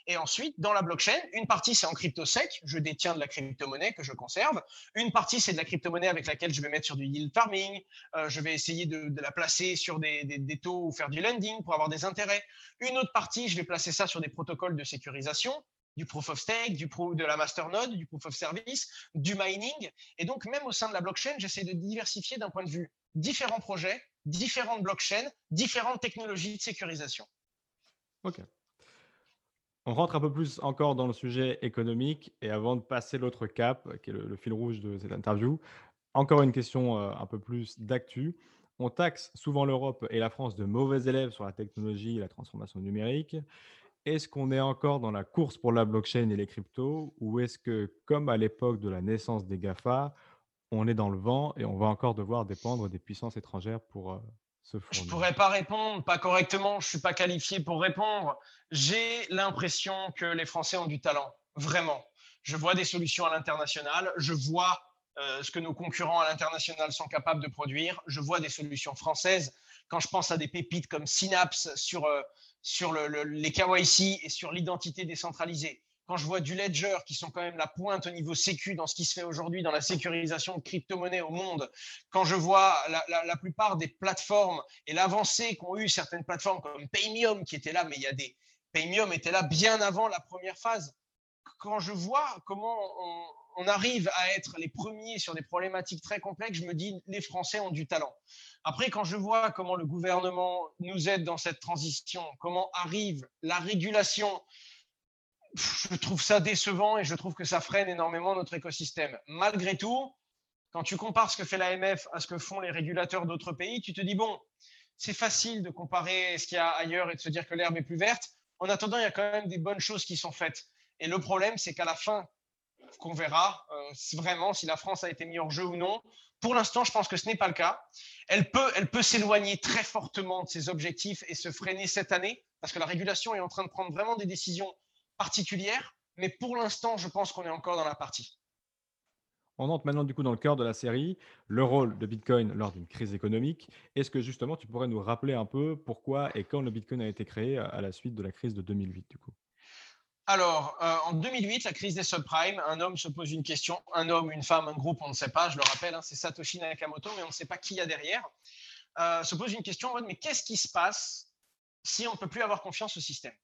Et ensuite, dans la blockchain, une partie, c'est en crypto-sec, je détiens de la crypto-monnaie que je conserve. Une partie, c'est de la crypto-monnaie avec laquelle je vais mettre sur du yield farming, euh, je vais essayer de, la placer sur des, des taux ou faire du lending pour avoir des intérêts. Une autre partie, je vais placer ça sur des protocoles de sécurisation, du proof of stake, du de la masternode, du proof of service, du mining. Et donc, même au sein de la blockchain, j'essaie de diversifier d'un point de vue différents projets, différentes blockchains, différentes technologies de sécurisation. OK. On rentre un peu plus encore dans le sujet économique et avant de passer l'autre cap, qui est le, fil rouge de cette interview, encore une question euh, un peu plus d'actu. On taxe souvent l'Europe et la France de mauvais élèves sur la technologie et la transformation numérique. Est-ce qu'on est encore dans la course pour la blockchain et les cryptos ou est-ce que, comme à l'époque de la naissance des GAFA, on est dans le vent et on va encore devoir dépendre des puissances étrangères pour euh, se fournir Je ne pourrais pas répondre, pas correctement, je ne suis pas qualifié pour répondre. J'ai l'impression que les Français ont du talent, vraiment. Je vois des solutions à l'international, je vois euh, ce que nos concurrents à l'international sont capables de produire, je vois des solutions françaises. Quand je pense à des pépites comme Synapse sur, euh, sur le, les KYC et sur l'identité décentralisée, quand je vois du Ledger qui sont quand même la pointe au niveau sécu dans ce qui se fait aujourd'hui dans la sécurisation de crypto-monnaies au monde, quand je vois la, plupart des plateformes et l'avancée qu'ont eu certaines plateformes comme Paymium qui étaient là, mais il y a des Paymium était là bien avant la première phase. Quand je vois comment on, on arrive à être les premiers sur des problématiques très complexes, je me dis les Français ont du talent. Après, quand je vois comment le gouvernement nous aide dans cette transition, comment arrive la régulation je trouve ça décevant et je trouve que ça freine énormément notre écosystème. Malgré tout, quand tu compares ce que fait l'AMF à ce que font les régulateurs d'autres pays, tu te dis, bon, c'est facile de comparer ce qu'il y a ailleurs et de se dire que l'herbe est plus verte. En attendant, il y a quand même des bonnes choses qui sont faites. Et le problème, c'est qu'à la fin, qu'on verra euh, vraiment si la France a été mise hors jeu ou non. Pour l'instant, je pense que ce n'est pas le cas. Elle peut, elle peut s'éloigner très fortement de ses objectifs et se freiner cette année, parce que la régulation est en train de prendre vraiment des décisions particulières. Mais pour l'instant, je pense qu'on est encore dans la partie. On entre maintenant du coup dans le cœur de la série, le rôle de Bitcoin lors d'une crise économique. Est-ce que justement tu pourrais nous rappeler un peu pourquoi et quand le Bitcoin a été créé à la suite de la crise de 2008 du coup? Alors, euh, en 2008, la crise des subprimes, un homme se pose une question, un homme, une femme, un groupe, on ne sait pas, je le rappelle, hein, c'est Satoshi Nakamoto, mais on ne sait pas qui il y a derrière, euh, se pose une question en mode, mais qu'est-ce qui se passe si on ne peut plus avoir confiance au système?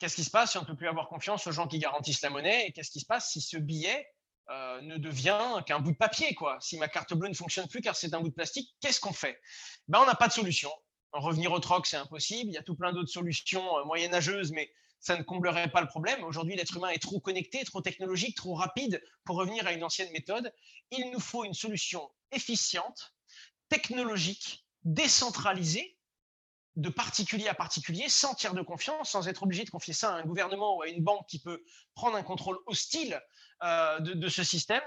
Qu'est-ce qui se passe si on ne peut plus avoir confiance aux gens qui garantissent la monnaie? Et qu'est-ce qui se passe si ce billet euh, ne devient qu'un bout de papier quoi? Si ma carte bleue ne fonctionne plus car c'est un bout de plastique, qu'est-ce qu'on fait? Ben, On n'a pas de solution. Revenir au troc, c'est impossible. Il y a tout plein d'autres solutions moyenâgeuses, mais ça ne comblerait pas le problème. Aujourd'hui, l'être humain est trop connecté, trop technologique, trop rapide pour revenir à une ancienne méthode. Il nous faut une solution efficiente, technologique, décentralisée, de particulier à particulier, sans tiers de confiance, sans être obligé de confier ça à un gouvernement ou à une banque qui peut prendre un contrôle hostile euh, de, de, ce système.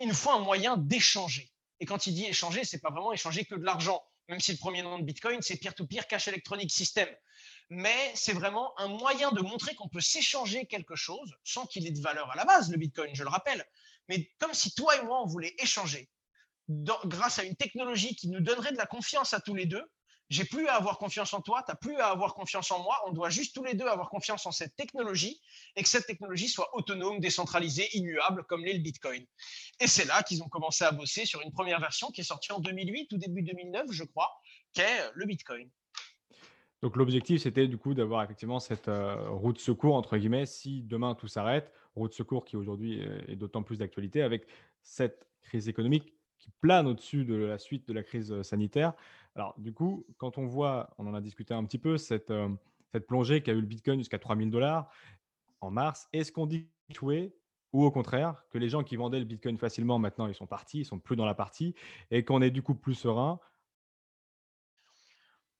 Il nous faut un moyen d'échanger. Et quand il dit échanger, c'est pas vraiment échanger que de l'argent, même si le premier nom de Bitcoin, c'est peer-to-peer cash électronique système mais c'est vraiment un moyen de montrer qu'on peut s'échanger quelque chose sans qu'il ait de valeur à la base, le Bitcoin, je le rappelle. Mais comme si toi et moi, on voulait échanger grâce à une technologie qui nous donnerait de la confiance à tous les deux. J'ai plus à avoir confiance en toi, tu n'as plus à avoir confiance en moi. On doit juste tous les deux avoir confiance en cette technologie et que cette technologie soit autonome, décentralisée, immuable, comme l'est le Bitcoin. Et c'est là qu'ils ont commencé à bosser sur une première version qui est sortie en 2008 ou début 2009, je crois, qu'est le Bitcoin. Donc l'objectif, c'était du coup d'avoir effectivement cette euh, route secours, entre guillemets, si demain tout s'arrête, route secours qui aujourd'hui est d'autant plus d'actualité avec cette crise économique qui plane au-dessus de la suite de la crise euh, sanitaire. Alors du coup, quand on voit, on en a discuté un petit peu, cette, euh, cette plongée qu'a eu le Bitcoin jusqu'à 3000 dollars en mars, est-ce qu'on dit jouer ou au contraire, que les gens qui vendaient le Bitcoin facilement, maintenant, ils sont partis, ils sont plus dans la partie, et qu'on est du coup plus serein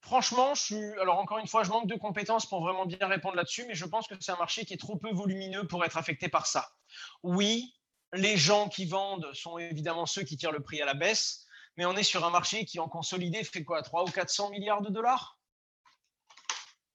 Franchement, je suis. Alors, encore une fois, je manque de compétences pour vraiment bien répondre là-dessus, mais je pense que c'est un marché qui est trop peu volumineux pour être affecté par ça. Oui, les gens qui vendent sont évidemment ceux qui tirent le prix à la baisse, mais on est sur un marché qui, en consolidé, fait quoi 3 ou 400 milliards de dollars?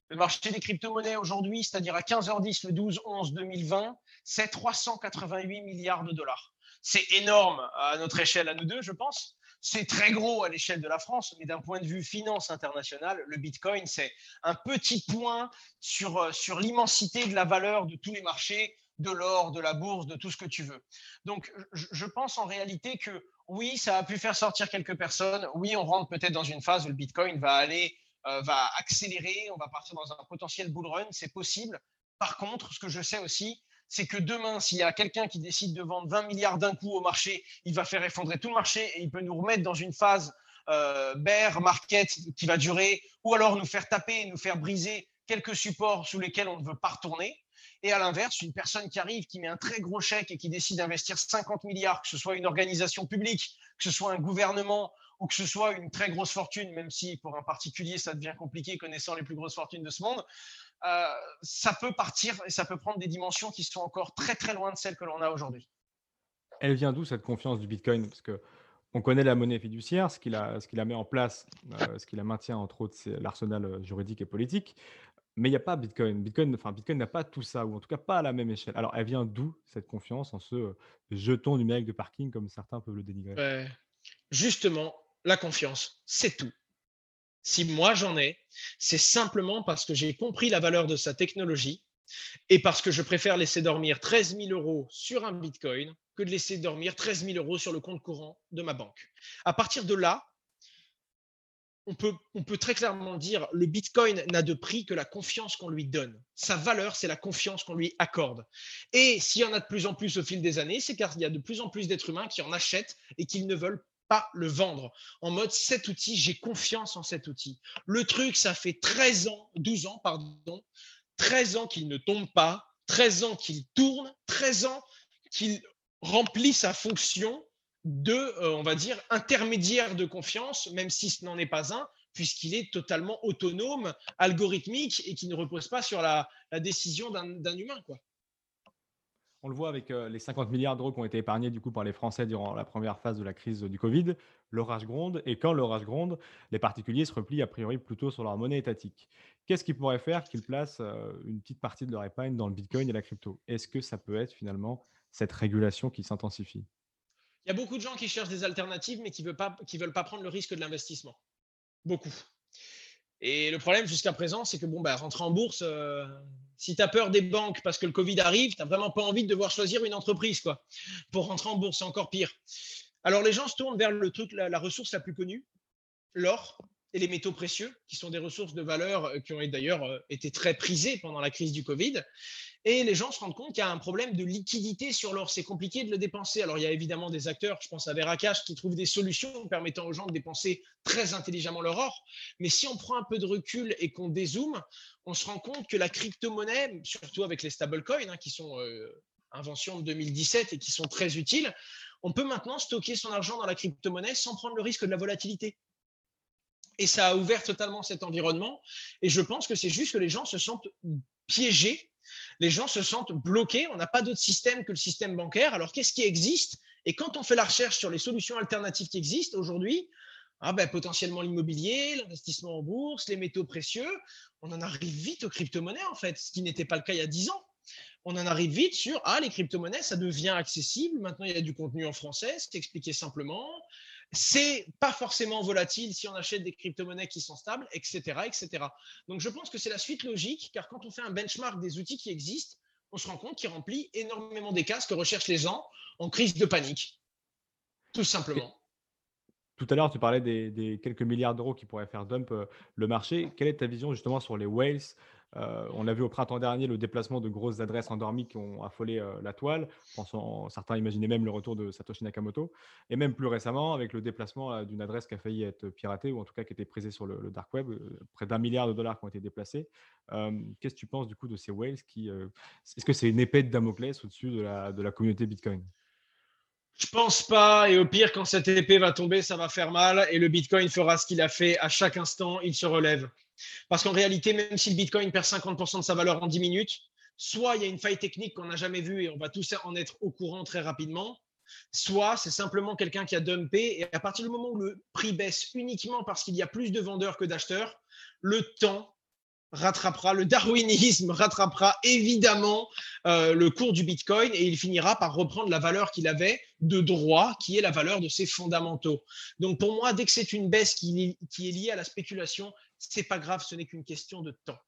Le marché des crypto-monnaies aujourd'hui, c'est-à-dire à 15h10 le 12-11-2020, c'est 388 milliards de dollars. C'est énorme à notre échelle, à nous deux, je pense. C'est très gros à l'échelle de la France, mais d'un point de vue finance internationale, le Bitcoin, c'est un petit point sur, euh, sur l'immensité de la valeur de tous les marchés, de l'or, de la bourse, de tout ce que tu veux. Donc, je pense en réalité que oui, ça a pu faire sortir quelques personnes. Oui, on rentre peut-être dans une phase où le Bitcoin va aller, euh, va accélérer, on va partir dans un potentiel bull run, c'est possible. Par contre, ce que je sais aussi, c'est que demain, s'il y a quelqu'un qui décide de vendre 20 milliards d'un coup au marché, il va faire effondrer tout le marché et il peut nous remettre dans une phase euh, bear market qui va durer, ou alors nous faire taper, nous faire briser quelques supports sous lesquels on ne veut pas retourner. Et à l'inverse, une personne qui arrive, qui met un très gros chèque et qui décide d'investir 50 milliards, que ce soit une organisation publique, que ce soit un gouvernement ou que ce soit une très grosse fortune, même si pour un particulier ça devient compliqué connaissant les plus grosses fortunes de ce monde, euh, ça peut partir et ça peut prendre des dimensions qui sont encore très très loin de celles que l'on a aujourd'hui. Elle vient d'où cette confiance du Bitcoin? Parce que on connaît la monnaie fiduciaire, ce qui la, ce la met en place, euh, ce qui la maintient entre autres, c'est l'arsenal juridique et politique. Mais il n'y a pas Bitcoin. Bitcoin, enfin Bitcoin n'a pas tout ça, ou en tout cas pas à la même échelle. Alors, elle vient d'où cette confiance en ce jeton numérique de parking, comme certains peuvent le dénigrer? Justement, la confiance, c'est tout si moi j'en ai, c'est simplement parce que j'ai compris la valeur de sa technologie et parce que je préfère laisser dormir 13 000 euros sur un Bitcoin que de laisser dormir 13 000 euros sur le compte courant de ma banque. À partir de là, on peut, très clairement dire le Bitcoin n'a de prix que la confiance qu'on lui donne. Sa valeur, c'est la confiance qu'on lui accorde. Et s'il y en a de plus en plus au fil des années, c'est car il y a de plus en plus d'êtres humains qui en achètent et qui ne veulent pas le vendre. En mode, cet outil, j'ai confiance en cet outil. Le truc, ça fait 13 ans, 12 ans, pardon, 13 ans qu'il ne tombe pas, 13 ans qu'il tourne, 13 ans qu'il remplit sa fonction de, euh, on va dire, intermédiaire de confiance, même si ce n'en est pas un, puisqu'il est totalement autonome, algorithmique et qui ne repose pas sur la, décision d'un humain. Quoi. On le voit avec euh, les 50 milliards d'euros qui ont été épargnés du coup par les Français durant la première phase de la crise du Covid. L'orage gronde et quand l'orage gronde, les particuliers se replient a priori plutôt sur leur monnaie étatique. Qu'est-ce qui pourrait faire qu'ils placent euh, une petite partie de leur épargne dans le Bitcoin et la crypto? Est-ce que ça peut être finalement cette régulation qui s'intensifie? Il y a beaucoup de gens qui cherchent des alternatives mais qui ne veulent, pas, veulent pas prendre le risque de l'investissement. Beaucoup. Et le problème jusqu'à présent, c'est que bon, bah, rentrer en bourse, euh, si tu as peur des banques parce que le Covid arrive, tu n'as vraiment pas envie de devoir choisir une entreprise. Quoi. Pour rentrer en bourse, c'est encore pire. Alors les gens se tournent vers le truc, la, la ressource la plus connue, l'or et les métaux précieux, qui sont des ressources de valeur euh, qui ont d'ailleurs euh, été très prisées pendant la crise du Covid. Et les gens se rendent compte qu'il y a un problème de liquidité sur l'or. C'est compliqué de le dépenser. Alors, il y a évidemment des acteurs, je pense à Veracash, qui trouvent des solutions permettant aux gens de dépenser très intelligemment leur or. Mais si on prend un peu de recul et qu'on dézoome, on se rend compte que la crypto-monnaie, surtout avec les stablecoins, hein, qui sont euh, inventions de 2017 et qui sont très utiles, on peut maintenant stocker son argent dans la crypto-monnaie sans prendre le risque de la volatilité. Et ça a ouvert totalement cet environnement. Et je pense que c'est juste que les gens se sentent piégés les gens se sentent bloqués. On n'a pas d'autre système que le système bancaire. Alors, qu'est-ce qui existe? Et quand on fait la recherche sur les solutions alternatives qui existent aujourd'hui, ah ben, potentiellement l'immobilier, l'investissement en bourse, les métaux précieux, on en arrive vite aux crypto-monnaies, en fait, ce qui n'était pas le cas il y a 10 ans. On en arrive vite sur ah, les crypto-monnaies, ça devient accessible. Maintenant, il y a du contenu en français, c'est expliqué simplement c'est pas forcément volatile si on achète des crypto-monnaies qui sont stables, etc., etc. Donc je pense que c'est la suite logique, car quand on fait un benchmark des outils qui existent, on se rend compte qu'il remplit énormément des cas que recherchent les gens en crise de panique, tout simplement. Tout à l'heure, tu parlais des, quelques milliards d'euros qui pourraient faire dump euh, le marché. Quelle est ta vision justement sur les whales euh, on a vu au printemps dernier le déplacement de grosses adresses endormies qui ont affolé euh, la toile. Certains imaginaient même le retour de Satoshi Nakamoto. Et même plus récemment, avec le déplacement euh, d'une adresse qui a failli être piratée, ou en tout cas qui était prisée sur le, dark web, près d'un milliard de dollars qui ont été déplacés. Qu'est-ce que tu penses du coup de ces whales Est-ce que c'est une épée de Damoclès au-dessus de la, de la communauté Bitcoin? Je pense pas. Et au pire, quand cette épée va tomber, ça va faire mal. Et le Bitcoin fera ce qu'il a fait à chaque instant. Il se relève. Parce qu'en réalité, même si le Bitcoin perd 50% de sa valeur en 10 minutes, soit il y a une faille technique qu'on n'a jamais vue et on va tous en être au courant très rapidement, soit c'est simplement quelqu'un qui a dumpé et à partir du moment où le prix baisse uniquement parce qu'il y a plus de vendeurs que d'acheteurs, le temps rattrapera, le darwinisme rattrapera évidemment euh, le cours du Bitcoin et il finira par reprendre la valeur qu'il avait de droit, qui est la valeur de ses fondamentaux. Donc pour moi, dès que c'est une baisse qui, qui est liée à la spéculation, c'est pas grave, ce n'est qu'une question de temps.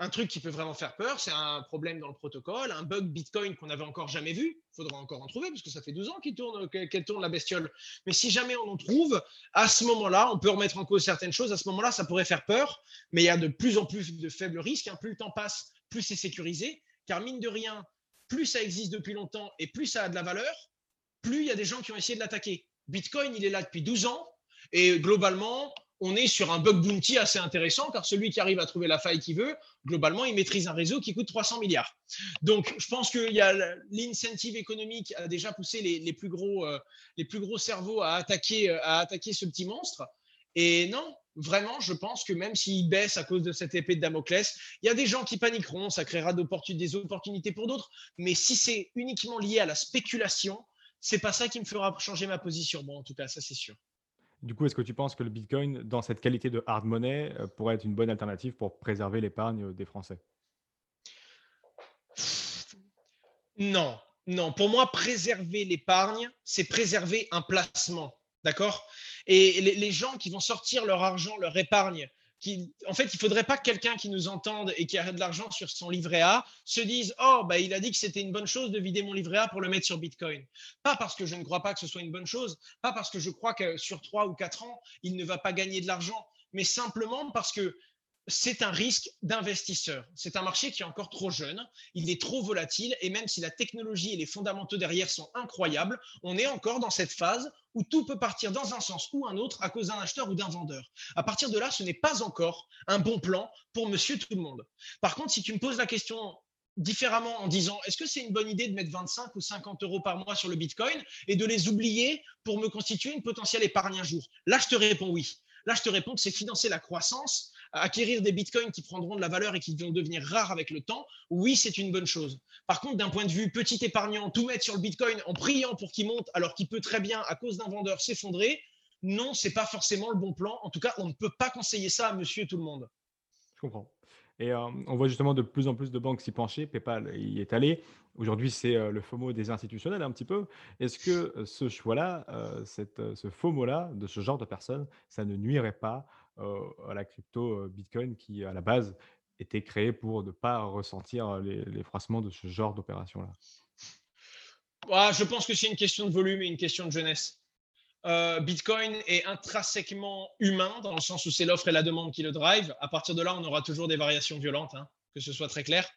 Un truc qui peut vraiment faire peur, c'est un problème dans le protocole, un bug Bitcoin qu'on n'avait encore jamais vu. Il faudra encore en trouver parce que ça fait 12 ans qu'elle tourne, tourne la bestiole. Mais si jamais on en trouve, à ce moment-là, on peut remettre en cause certaines choses. À ce moment-là, ça pourrait faire peur, mais il y a de plus en plus de faibles risques. Hein. Plus le temps passe, plus c'est sécurisé. Car mine de rien, plus ça existe depuis longtemps et plus ça a de la valeur, plus il y a des gens qui ont essayé de l'attaquer. Bitcoin, il est là depuis 12 ans et globalement, on est sur un bug bounty assez intéressant car celui qui arrive à trouver la faille qu'il veut, globalement, il maîtrise un réseau qui coûte 300 milliards. Donc, je pense que l'incentive économique a déjà poussé les, plus gros, euh, les plus gros cerveaux à attaquer, euh, à attaquer ce petit monstre. Et non, vraiment, je pense que même s'il baisse à cause de cette épée de Damoclès, il y a des gens qui paniqueront, ça créera des opportunités pour d'autres. Mais si c'est uniquement lié à la spéculation, c'est pas ça qui me fera changer ma position. Bon, en tout cas, ça c'est sûr. Du coup, est-ce que tu penses que le Bitcoin, dans cette qualité de hard money, euh, pourrait être une bonne alternative pour préserver l'épargne des Français? Non, non. Pour moi, préserver l'épargne, c'est préserver un placement. D'accord? Et les, gens qui vont sortir leur argent, leur épargne en fait, il ne faudrait pas que quelqu'un qui nous entende et qui a de l'argent sur son livret A se dise Oh, bah, il a dit que c'était une bonne chose de vider mon livret A pour le mettre sur Bitcoin. Pas parce que je ne crois pas que ce soit une bonne chose, pas parce que je crois que sur trois ou quatre ans, il ne va pas gagner de l'argent, mais simplement parce que c'est un risque d'investisseur. C'est un marché qui est encore trop jeune, il est trop volatile et même si la technologie et les fondamentaux derrière sont incroyables, on est encore dans cette phase où tout peut partir dans un sens ou un autre à cause d'un acheteur ou d'un vendeur. À partir de là, ce n'est pas encore un bon plan pour monsieur tout le monde. Par contre, si tu me poses la question différemment en disant est-ce que c'est une bonne idée de mettre 25 ou 50 euros par mois sur le Bitcoin et de les oublier pour me constituer une potentielle épargne un jour? Là, je te réponds oui. Là, je te réponds que c'est financer la croissance, acquérir des bitcoins qui prendront de la valeur et qui vont devenir rares avec le temps. Oui, c'est une bonne chose. Par contre, d'un point de vue petit épargnant, tout mettre sur le bitcoin en priant pour qu'il monte alors qu'il peut très bien, à cause d'un vendeur, s'effondrer, non, c'est pas forcément le bon plan. En tout cas, on ne peut pas conseiller ça à monsieur tout le monde. Je comprends. Et euh, on voit justement de plus en plus de banques s'y pencher. PayPal y est allé. Aujourd'hui, c'est euh, le FOMO des institutionnels un petit peu. Est-ce que euh, ce choix-là, ce FOMO-là, de ce genre de personnes, ça ne nuirait pas à la crypto Bitcoin qui, à la base, était créée pour ne pas ressentir les, les froissements de ce genre d'opération-là? Je pense que c'est une question de volume et une question de jeunesse. Euh, Bitcoin est intrinsèquement humain dans le sens où c'est l'offre et la demande qui le drive. À partir de là, on aura toujours des variations violentes, hein, que ce soit très clair.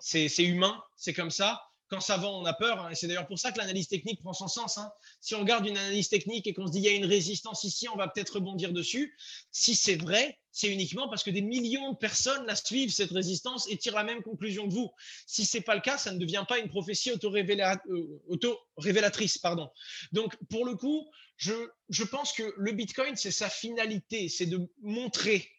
C'est humain, c'est comme ça quand ça vend, on a peur. Hein, et c'est d'ailleurs pour ça que l'analyse technique prend son sens. Hein. Si on regarde une analyse technique et qu'on se dit il y a une résistance ici, on va peut-être rebondir dessus. Si c'est vrai, c'est uniquement parce que des millions de personnes la suivent, cette résistance, et tirent la même conclusion que vous. Si ce n'est pas le cas, ça ne devient pas une prophétie euh, auto-révélatrice. Donc, pour le coup, je, je pense que le Bitcoin, c'est sa finalité, c'est de montrer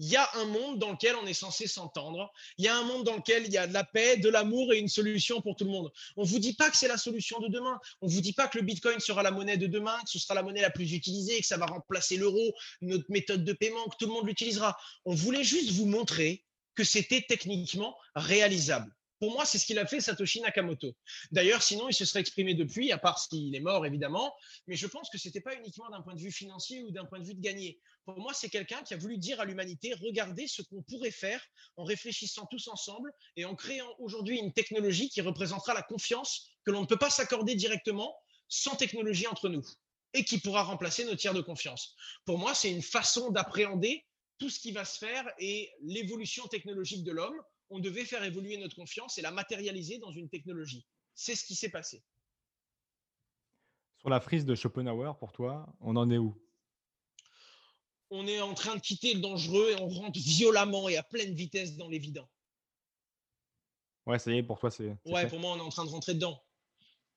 il y a un monde dans lequel on est censé s'entendre. Il y a un monde dans lequel il y a de la paix, de l'amour et une solution pour tout le monde. On ne vous dit pas que c'est la solution de demain. On ne vous dit pas que le Bitcoin sera la monnaie de demain, que ce sera la monnaie la plus utilisée, que ça va remplacer l'euro, notre méthode de paiement, que tout le monde l'utilisera. On voulait juste vous montrer que c'était techniquement réalisable. Pour moi, c'est ce qu'il a fait Satoshi Nakamoto. D'ailleurs, sinon, il se serait exprimé depuis, à part s'il est mort, évidemment. Mais je pense que ce n'était pas uniquement d'un point de vue financier ou d'un point de vue de gagner. Pour moi, c'est quelqu'un qui a voulu dire à l'humanité, regardez ce qu'on pourrait faire en réfléchissant tous ensemble et en créant aujourd'hui une technologie qui représentera la confiance que l'on ne peut pas s'accorder directement sans technologie entre nous et qui pourra remplacer nos tiers de confiance. Pour moi, c'est une façon d'appréhender tout ce qui va se faire et l'évolution technologique de l'homme on devait faire évoluer notre confiance et la matérialiser dans une technologie. C'est ce qui s'est passé. Sur la frise de Schopenhauer, pour toi, on en est où? On est en train de quitter le dangereux et on rentre violemment et à pleine vitesse dans l'évident. Ouais, ça y est, pour toi, c'est. Ouais, pour moi, on est en train de rentrer dedans.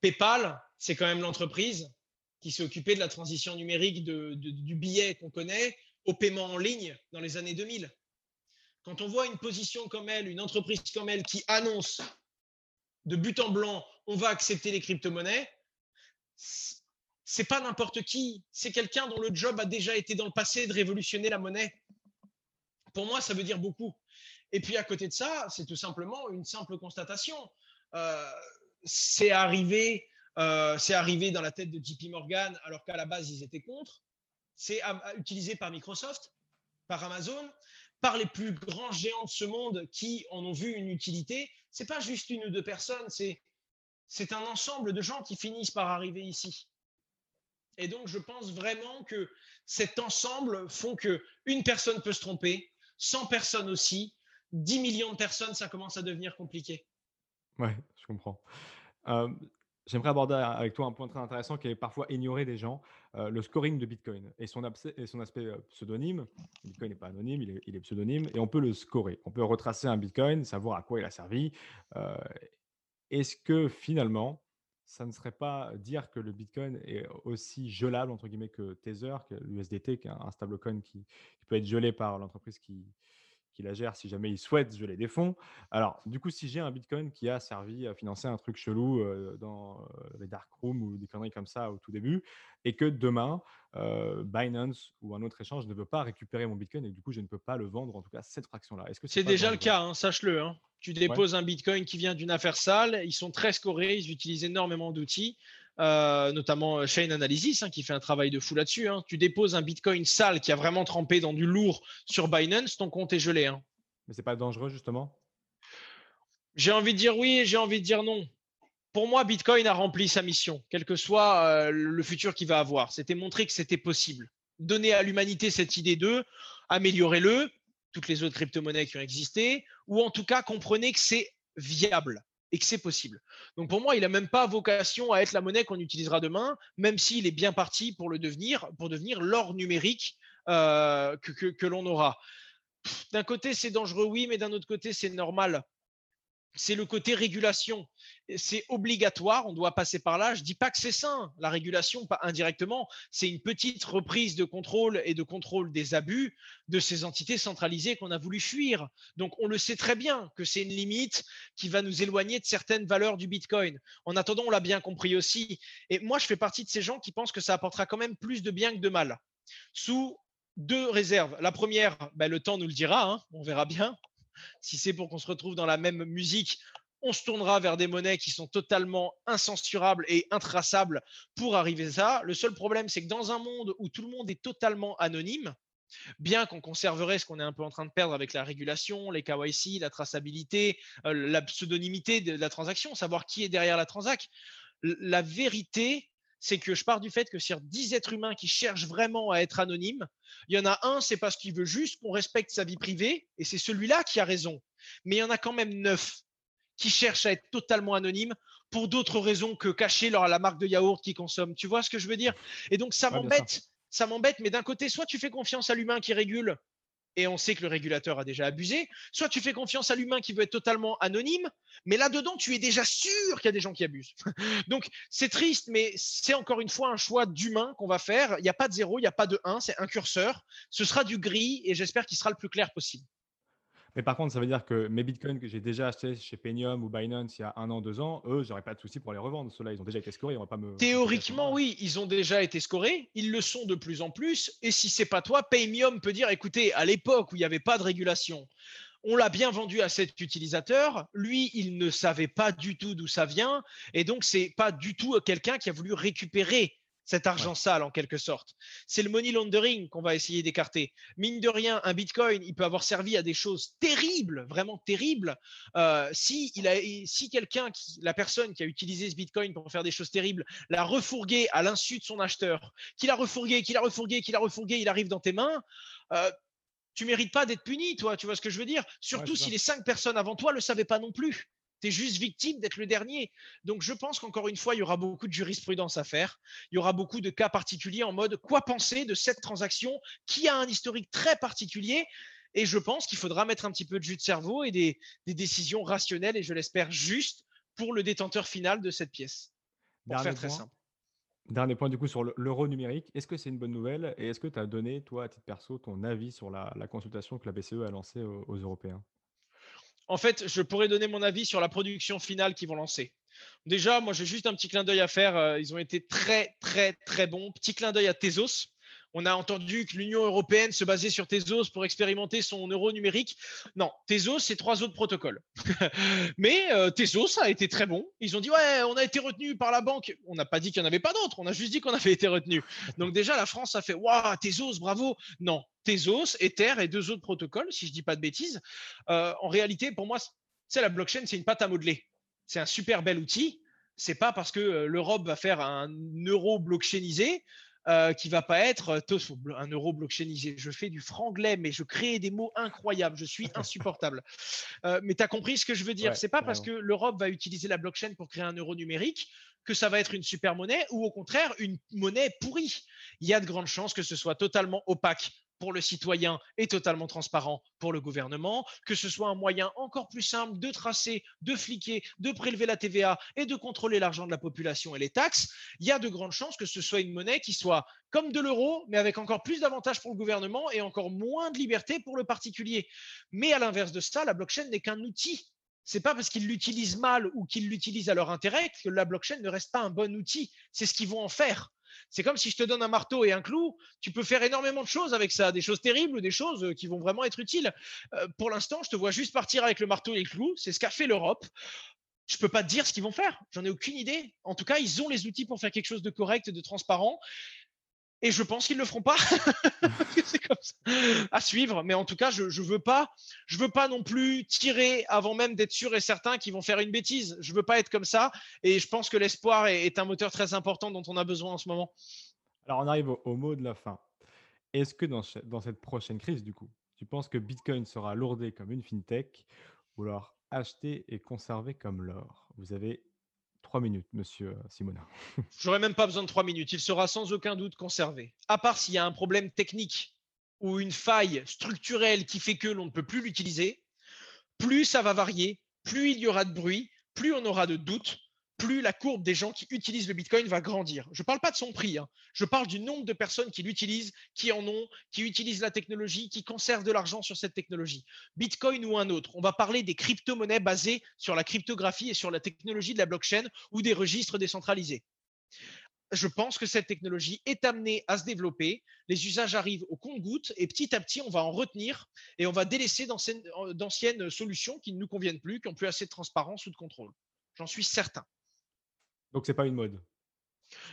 PayPal, c'est quand même l'entreprise qui s'est occupée de la transition numérique du billet qu'on connaît au paiement en ligne dans les années 2000 quand on voit une position comme elle, une entreprise comme elle qui annonce de but en blanc, on va accepter les crypto-monnaies, c'est pas n'importe qui, c'est quelqu'un dont le job a déjà été dans le passé de révolutionner la monnaie. Pour moi, ça veut dire beaucoup. Et puis à côté de ça, c'est tout simplement une simple constatation. Euh, c'est arrivé, euh, c'est arrivé dans la tête de JP Morgan alors qu'à la base ils étaient contre. C'est utilisé par Microsoft, par Amazon, par les plus grands géants de ce monde qui en ont vu une utilité, c'est pas juste une ou deux personnes, c'est c'est un ensemble de gens qui finissent par arriver ici. Et donc je pense vraiment que cet ensemble font que une personne peut se tromper, 100 personnes aussi, 10 millions de personnes, ça commence à devenir compliqué. Ouais, je comprends. Euh, J'aimerais aborder avec toi un point très intéressant qui est parfois ignoré des gens, euh, le scoring de Bitcoin et son, aspect euh, pseudonyme. Bitcoin n'est pas anonyme, il est, pseudonyme et on peut le scorer. On peut retracer un Bitcoin, savoir à quoi il a servi. Euh, est-ce que finalement, ça ne serait pas dire que le Bitcoin est aussi gelable entre guillemets que Tether, que l'USDT, qui est un stablecoin qui peut être gelé par l'entreprise qui, qui la gère si jamais il souhaite geler des fonds. Alors, du coup, si j'ai un Bitcoin qui a servi à financer un truc chelou euh, dans euh, les dark rooms ou des conneries comme ça au tout début, et que demain, euh, Binance ou un autre échange ne veut pas récupérer mon Bitcoin et du coup, je ne peux pas le vendre, en tout cas, cette fraction-là. Est-ce que c'est déjà le cas, hein, sache-le. Hein. Tu déposes un Bitcoin qui vient d'une affaire sale, ils sont très scorés, ils utilisent énormément d'outils. Euh, notamment Chain euh, Analysis, hein, qui fait un travail de fou là-dessus. Hein. Tu déposes un Bitcoin sale qui a vraiment trempé dans du lourd sur Binance, ton compte est gelé. Hein. Mais c'est pas dangereux justement? J'ai envie de dire oui et j'ai envie de dire non. Pour moi, Bitcoin a rempli sa mission, quel que soit euh, le futur qu'il va avoir. C'était montrer que c'était possible. Donner à l'humanité cette idée de améliorer-le, toutes les autres crypto-monnaies qui ont existé, ou en tout cas comprenez que c'est viable et que c'est possible. Donc pour moi, il n'a même pas vocation à être la monnaie qu'on utilisera demain, même s'il est bien parti pour le devenir, pour devenir l'or numérique euh, que, l'on aura. D'un côté, c'est dangereux, oui, mais d'un autre côté, c'est normal. C'est le côté régulation. C'est obligatoire, on doit passer par là. Je ne dis pas que c'est sain, la régulation, pas indirectement. C'est une petite reprise de contrôle et de contrôle des abus de ces entités centralisées qu'on a voulu fuir. Donc, on le sait très bien que c'est une limite qui va nous éloigner de certaines valeurs du Bitcoin. En attendant, on l'a bien compris aussi. Et moi, je fais partie de ces gens qui pensent que ça apportera quand même plus de bien que de mal. Sous deux réserves. La première, ben, le temps nous le dira, hein, on verra bien. Si c'est pour qu'on se retrouve dans la même musique, on se tournera vers des monnaies qui sont totalement incensurables et intraçables pour arriver à ça. Le seul problème, c'est que dans un monde où tout le monde est totalement anonyme, bien qu'on conserverait ce qu'on est un peu en train de perdre avec la régulation, les KYC, la traçabilité, euh, la pseudonymité de la transaction, savoir qui est derrière la transaction, la vérité, c'est que je pars du fait que sur 10 êtres humains qui cherchent vraiment à être anonymes, il y en a un, c'est parce qu'il veut juste qu'on respecte sa vie privée, et c'est celui-là qui a raison. Mais il y en a quand même 9 qui cherchent à être totalement anonymes pour d'autres raisons que cacher leur, la marque de yaourt qu'ils consomment. Tu vois ce que je veux dire? Et donc ça m'embête, ça m'embête, mais d'un côté, soit tu fais confiance à l'humain qui régule, et on sait que le régulateur a déjà abusé, soit tu fais confiance à l'humain qui veut être totalement anonyme, mais là-dedans, tu es déjà sûr qu'il y a des gens qui abusent. Donc, c'est triste, mais c'est encore une fois un choix d'humain qu'on va faire. Il n'y a pas de zéro, il n'y a pas de 1, c'est un curseur. Ce sera du gris et j'espère qu'il sera le plus clair possible. Mais par contre, ça veut dire que mes bitcoins que j'ai déjà achetés chez Penium ou Binance il y a un an, deux ans, eux, j'aurais pas de souci pour les revendre. Ceux-là, ils ont déjà été scorés. On va pas me. Théoriquement, oui, ils ont déjà été scorés. Ils le sont de plus en plus. Et si c'est pas toi, Paymium peut dire écoutez, à l'époque où il n'y avait pas de régulation, on l'a bien vendu à cet utilisateur. Lui, il ne savait pas du tout d'où ça vient. Et donc, c'est pas du tout quelqu'un qui a voulu récupérer cet argent sale en quelque sorte. C'est le money laundering qu'on va essayer d'écarter. Mine de rien, un Bitcoin, il peut avoir servi à des choses terribles, vraiment terribles. Euh, si il a, si quelqu'un, la personne qui a utilisé ce Bitcoin pour faire des choses terribles, l'a refourgué à l'insu de son acheteur, qu'il a refourgué, qu'il a refourgué, qu'il a refourgué, il arrive dans tes mains. Euh, tu mérites pas d'être puni, toi, tu vois ce que je veux dire? Surtout si les cinq personnes avant toi ne le savaient pas non plus tu es juste victime d'être le dernier. Donc je pense qu'encore une fois, il y aura beaucoup de jurisprudence à faire. Il y aura beaucoup de cas particuliers en mode quoi penser de cette transaction qui a un historique très particulier? Et je pense qu'il faudra mettre un petit peu de jus de cerveau et des, décisions rationnelles et je l'espère justes pour le détenteur final de cette pièce. Pour faire très simple. Dernier point du coup sur l'euro numérique, est-ce que c'est une bonne nouvelle? Et est-ce que tu as donné, toi, à titre perso, ton avis sur la, consultation que la BCE a lancée aux Européens? En fait, je pourrais donner mon avis sur la production finale qu'ils vont lancer. Déjà, moi, j'ai juste un petit clin d'œil à faire. Euh, ils ont été très, très, très bons. Petit clin d'œil à Tezos. On a entendu que l'Union européenne se basait sur Tezos pour expérimenter son euro numérique. Non, Tezos, c'est trois autres protocoles. Mais euh, Tezos a été très bon. Ils ont dit ouais, on a été retenu par la banque. On n'a pas dit qu'il n'y en avait pas d'autres. On a juste dit qu'on avait été retenu. Donc déjà, la France a fait waouh, Tezos, bravo. Non, Tezos, Ether et deux autres protocoles, si je dis pas de bêtises. Euh, en réalité, pour moi, c'est la blockchain, c'est une pâte à modeler. C'est un super bel outil. C'est pas parce que euh, l'Europe va faire un euro blockchainisé euh, qui va pas être un euro blockchainisé. Je fais du franglais, mais je crée des mots incroyables. Je suis insupportable. mais tu as compris ce que je veux dire. c'est pas parce que l'Europe va utiliser la blockchain pour créer un euro numérique que ça va être une super monnaie ou au contraire une monnaie pourrie. Il y a de grandes chances que ce soit totalement opaque pour le citoyen et totalement transparent pour le gouvernement, que ce soit un moyen encore plus simple de tracer, de fliquer, de prélever la TVA et de contrôler l'argent de la population et les taxes, il y a de grandes chances que ce soit une monnaie qui soit comme de l'euro, mais avec encore plus d'avantages pour le gouvernement et encore moins de liberté pour le particulier. Mais à l'inverse de ça, la blockchain n'est qu'un outil c'est pas parce qu'ils l'utilisent mal ou qu'ils l'utilisent à leur intérêt que la blockchain ne reste pas un bon outil. C'est ce qu'ils vont en faire. C'est comme si je te donne un marteau et un clou, tu peux faire énormément de choses avec ça, des choses terribles, des choses euh, qui vont vraiment être utiles. Euh, pour l'instant, je te vois juste partir avec le marteau et le clou, c'est ce qu'a fait l'Europe. Je ne peux pas te dire ce qu'ils vont faire, j'en ai aucune idée. En tout cas, ils ont les outils pour faire quelque chose de correct, de transparent. Et je pense qu'ils ne le feront pas. c'est comme ça. À suivre. Mais en tout cas, je ne veux, pas, je veux pas non plus tirer avant même d'être sûr et certain qu'ils vont faire une bêtise. Je ne veux pas être comme ça. Et je pense que l'espoir est, un moteur très important dont on a besoin en ce moment. Alors, on arrive au, mot de la fin. Est-ce que dans, dans cette prochaine crise, du coup, tu penses que Bitcoin sera lourdé comme une fintech ou alors acheté et conservé comme l'or? Vous avez Minutes, monsieur euh, Simonin. J'aurais même pas besoin de trois minutes. Il sera sans aucun doute conservé. À part s'il y a un problème technique ou une faille structurelle qui fait que l'on ne peut plus l'utiliser, plus ça va varier, plus il y aura de bruit, plus on aura de doutes, plus la courbe des gens qui utilisent le Bitcoin va grandir. Je ne parle pas de son prix, hein. je parle du nombre de personnes qui l'utilisent, qui en ont, qui utilisent la technologie, qui conservent de l'argent sur cette technologie. Bitcoin ou un autre. On va parler des crypto-monnaies basées sur la cryptographie et sur la technologie de la blockchain ou des registres décentralisés. Je pense que cette technologie est amenée à se développer. Les usages arrivent au compte-gouttes et petit à petit, on va en retenir et on va délaisser d'anciennes solutions qui ne nous conviennent plus, qui n'ont plus assez de transparence ou de contrôle. J'en suis certain. Donc c'est pas une mode?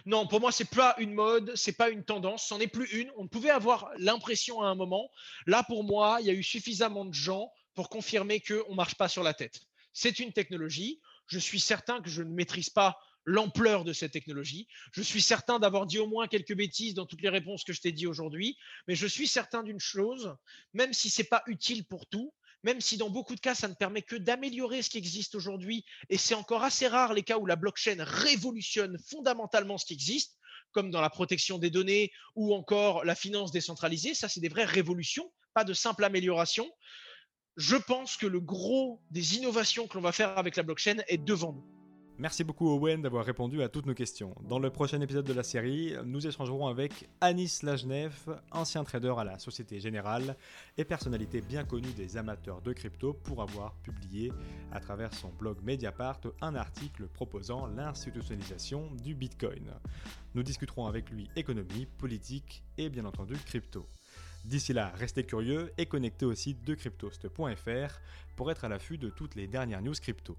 Non, pour moi, c'est pas une mode, c'est pas une tendance, c'en est plus une. On pouvait avoir l'impression à un moment. Là, pour moi, il y a eu suffisamment de gens pour confirmer qu'on ne marche pas sur la tête. C'est une technologie. Je suis certain que je ne maîtrise pas l'ampleur de cette technologie. Je suis certain d'avoir dit au moins quelques bêtises dans toutes les réponses que je t'ai dit aujourd'hui, mais je suis certain d'une chose, même si ce n'est pas utile pour tout, même si dans beaucoup de cas, ça ne permet que d'améliorer ce qui existe aujourd'hui, et c'est encore assez rare les cas où la blockchain révolutionne fondamentalement ce qui existe, comme dans la protection des données ou encore la finance décentralisée, ça c'est des vraies révolutions, pas de simples améliorations. Je pense que le gros des innovations que l'on va faire avec la blockchain est devant nous. Merci beaucoup Owen d'avoir répondu à toutes nos questions. Dans le prochain épisode de la série, nous échangerons avec Anis Lajnef, ancien trader à la Société Générale et personnalité bien connue des amateurs de crypto pour avoir publié à travers son blog Mediapart un article proposant l'institutionnalisation du Bitcoin. Nous discuterons avec lui économie, politique et bien entendu crypto. D'ici là, restez curieux et connectez au site de cryptost.fr pour être à l'affût de toutes les dernières news crypto.